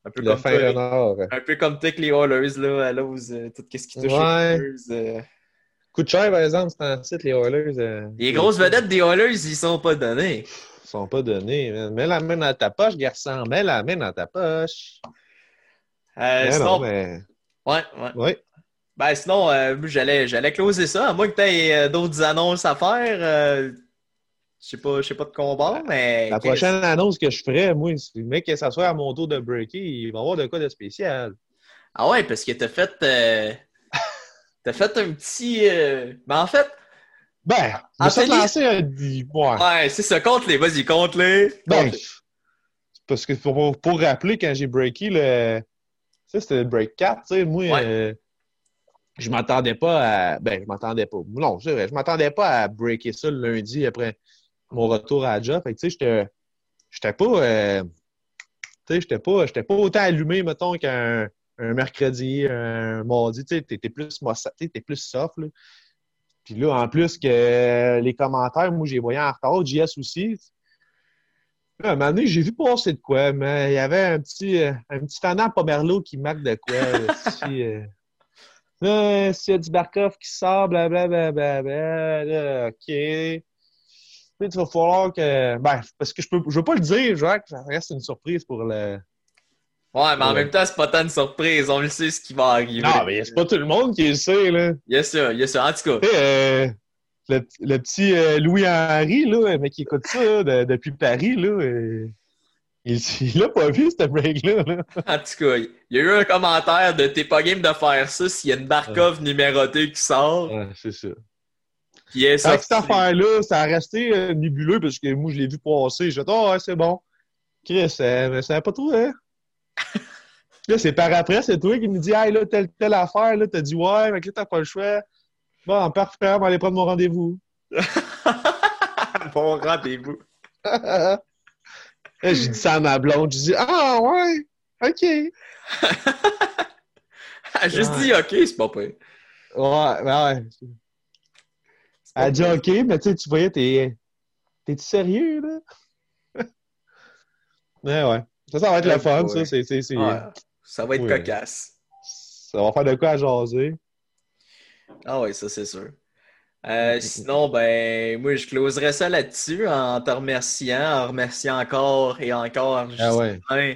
Un peu comme toi, un peu comme toi avec les Oilers, là, à l'ose, euh, tout ce qui touche Ouais. les Oilers. euh. Coûte cher, par exemple, c'est en site, les Oilers. euh, Les grosses vedettes des Oilers, ils sont pas donnés. Ils sont pas donnés. Mets la main dans ta poche, garçon. Mets la main dans ta poche. Euh, sinon, non, mais... ouais, ouais. Oui. Ben, sinon, euh, j'allais, j'allais closer ça, à moins que tu aies d'autres annonces à faire. je sais pas, je sais pas de combat, mais. La prochaine annonce que je ferais, moi, si le mec que ça soit à mon tour de breaker, il va avoir de quoi de spécial. Ah ouais, parce que t'as fait. euh, T'as fait un petit. euh, Ben, en fait, Ben, suis Anthony- lancé un... Ouais. ouais, c'est ça, compte-les, vas-y, compte-les. Ben, parce que pour, pour rappeler, quand j'ai breaké le. Ça, c'était le break 4, tu sais, moi, Ouais. euh, je m'attendais pas à. Ben, je m'attendais pas. Non, c'est vrai, je m'attendais pas à breaker ça le lundi après mon retour à la job. Fait que, tu sais, j'étais. J'étais pas. euh, tu sais, j'étais pas, j'étais pas autant allumé, mettons, qu'un un mercredi, un mardi. Tu sais, t'étais plus, t'es plus soft, là. Puis là, en plus que les commentaires, moi, j'ai voyé en retard, JS aussi. Là, à un moment donné, j'ai vu passer de quoi, mais il y avait un petit, euh, un petit fanat Pomerlo qui marque de quoi. si, euh, là, s'il y a du Barkov qui sort, blablabla, là, OK. Puis, il va falloir que. Ben, parce que je peux je veux pas le dire, Jacques, ça reste une surprise pour le. Ouais, mais en Ouais. même temps, c'est pas tant une surprise. On le sait ce qui va arriver. Non, mais c'est pas tout le monde qui le sait, là. Il y a ça, il y a ça. En tout cas, euh, le, le petit euh, Louis-Henri, là, mais qui écoute ça là, de- depuis Paris, là, euh, il l'a pas vu, ce break-là. Là. En tout cas, il y a eu un commentaire de t'es pas game de faire ça s'il y a une Barkov numérotée qui sort. Ouais, c'est ça. Qui est Fait que cette affaire-là, ça a resté nébuleux parce que moi, je l'ai vu passer. Je dit, oh, ouais, c'est bon. Chris, mais ça n'a pas trop, hein? Là, c'est par après, c'est toi qui me dis, hey, là, telle, telle affaire, là, t'as dit, ouais, mais là, t'as pas le choix. Bon, parfait, on va aller prendre mon rendez-vous. bon rendez-vous. Là, J'ai dit ça à ma blonde. J'ai dit, ah, ouais, OK. Elle juste dit OK, c'est pas pire. Ouais, ben ouais. Elle a dit. OK, mais tu sais, tu voyais, t'es. T'es-tu sérieux, là? ouais, ouais. Ça, ça va être le fun, ouais. ça. Ouais, ça va être Oui. cocasse. Ça va faire de quoi à jaser. Ah ouais, ça c'est sûr. Euh, sinon, ben, moi, je closerais ça là-dessus en te remerciant, en remerciant encore et encore Ah. Justin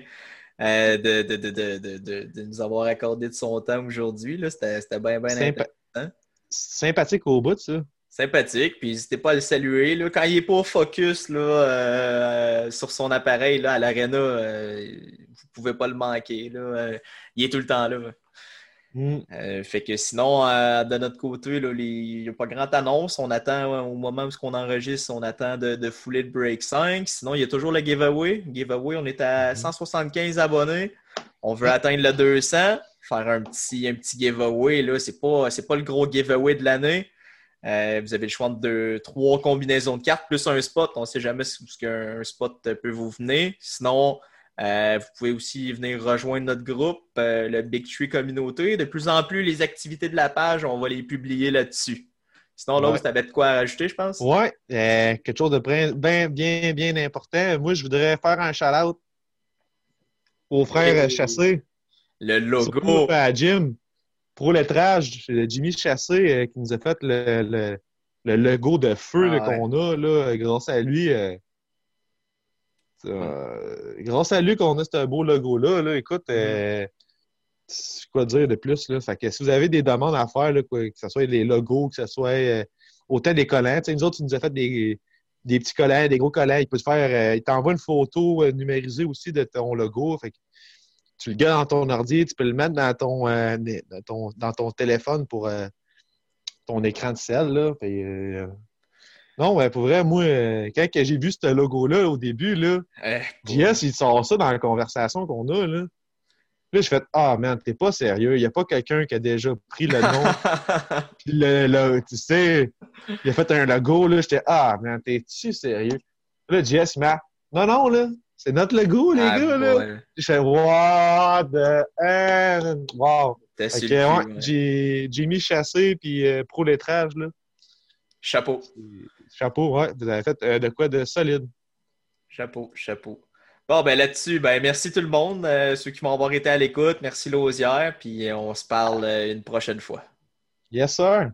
euh, de, de, de, de, de, de, de nous avoir accordé de son temps aujourd'hui. c'était bien, bien Sympa- intéressant. Sympathique au bout, ça. Sympathique. Puis n'hésitez pas à le saluer. Là. Quand il n'est pas focus là, euh, sur son appareil là, à l'aréna, euh, vous pouvez pas le manquer. Là. Euh, il est tout le temps là. Mm. Fait que sinon, de notre côté, il n'y a pas grand annonce. On attend, ouais, au moment où on enregistre, on attend de, de fouler le break 5. Sinon, il y a toujours le giveaway. Giveaway, on est à Mhm. 175 abonnés. On veut atteindre le 200. Faire un petit, un petit giveaway, là, c'est pas, pas le gros giveaway de l'année. Euh, vous avez le choix de deux- trois combinaisons de cartes plus un spot. On ne sait jamais ce qu'un spot peut vous venir. Sinon, euh, vous pouvez aussi venir rejoindre notre groupe, euh, le Big Tree Communauté. De plus en plus, les activités de la page, on va les publier là-dessus. Sinon, là, Ouais. tu avais de quoi rajouter, je pense? Euh, quelque chose de bien, bien, bien, important. Moi, je voudrais faire un shout-out aux frères Ok. Chassé. Le Surtout logo. à Jim. Pro lettrage, c'est Jimmy Chassé euh, qui nous a fait le, le, le logo de feu Ah ouais. qu'on a, là, grâce à lui. euh, euh, grâce à lui qu'on a ce beau logo-là. Là, écoute, quoi dire de plus? Là? Fait que si vous avez des demandes à faire, là, quoi, que ce soit les logos, que ce soit autant des collants, nous autres, tu nous as fait des, des petits collants, des gros collants. Il peut te faire, il t'envoie une photo numérisée aussi de ton logo. Fait que tu le gars dans ton ordi, tu peux le mettre dans ton, euh, dans ton, dans ton téléphone pour euh, ton écran de sel. Là. euh, non, ouais, pour vrai, moi, quand j'ai vu ce logo-là au début, là, Eh, JS, il sort ça dans la conversation qu'on a. Là, là je fais Ah, man, t'es pas sérieux. Il n'y a pas quelqu'un qui a déjà pris le nom. Puis le, le- tu sais, il a fait un logo. là J'étais Ah, man, t'es-tu sérieux? Là, JS, m'a Non, non, là, c'est notre logo, les Ah, gars. Là. Je fais What the hell? Wow. Fait ouais, ouais. j'ai j'ai mis chassé puis euh, pro lettrage. Là. Chapeau, Chapeau, ouais, vous avez fait euh, de quoi de solide. chapeau, chapeau. Bon, ben là-dessus, ben merci tout le monde, euh, ceux qui vont avoir été à l'écoute. Merci Lausière, puis on se parle euh, une prochaine fois. Yes, sir.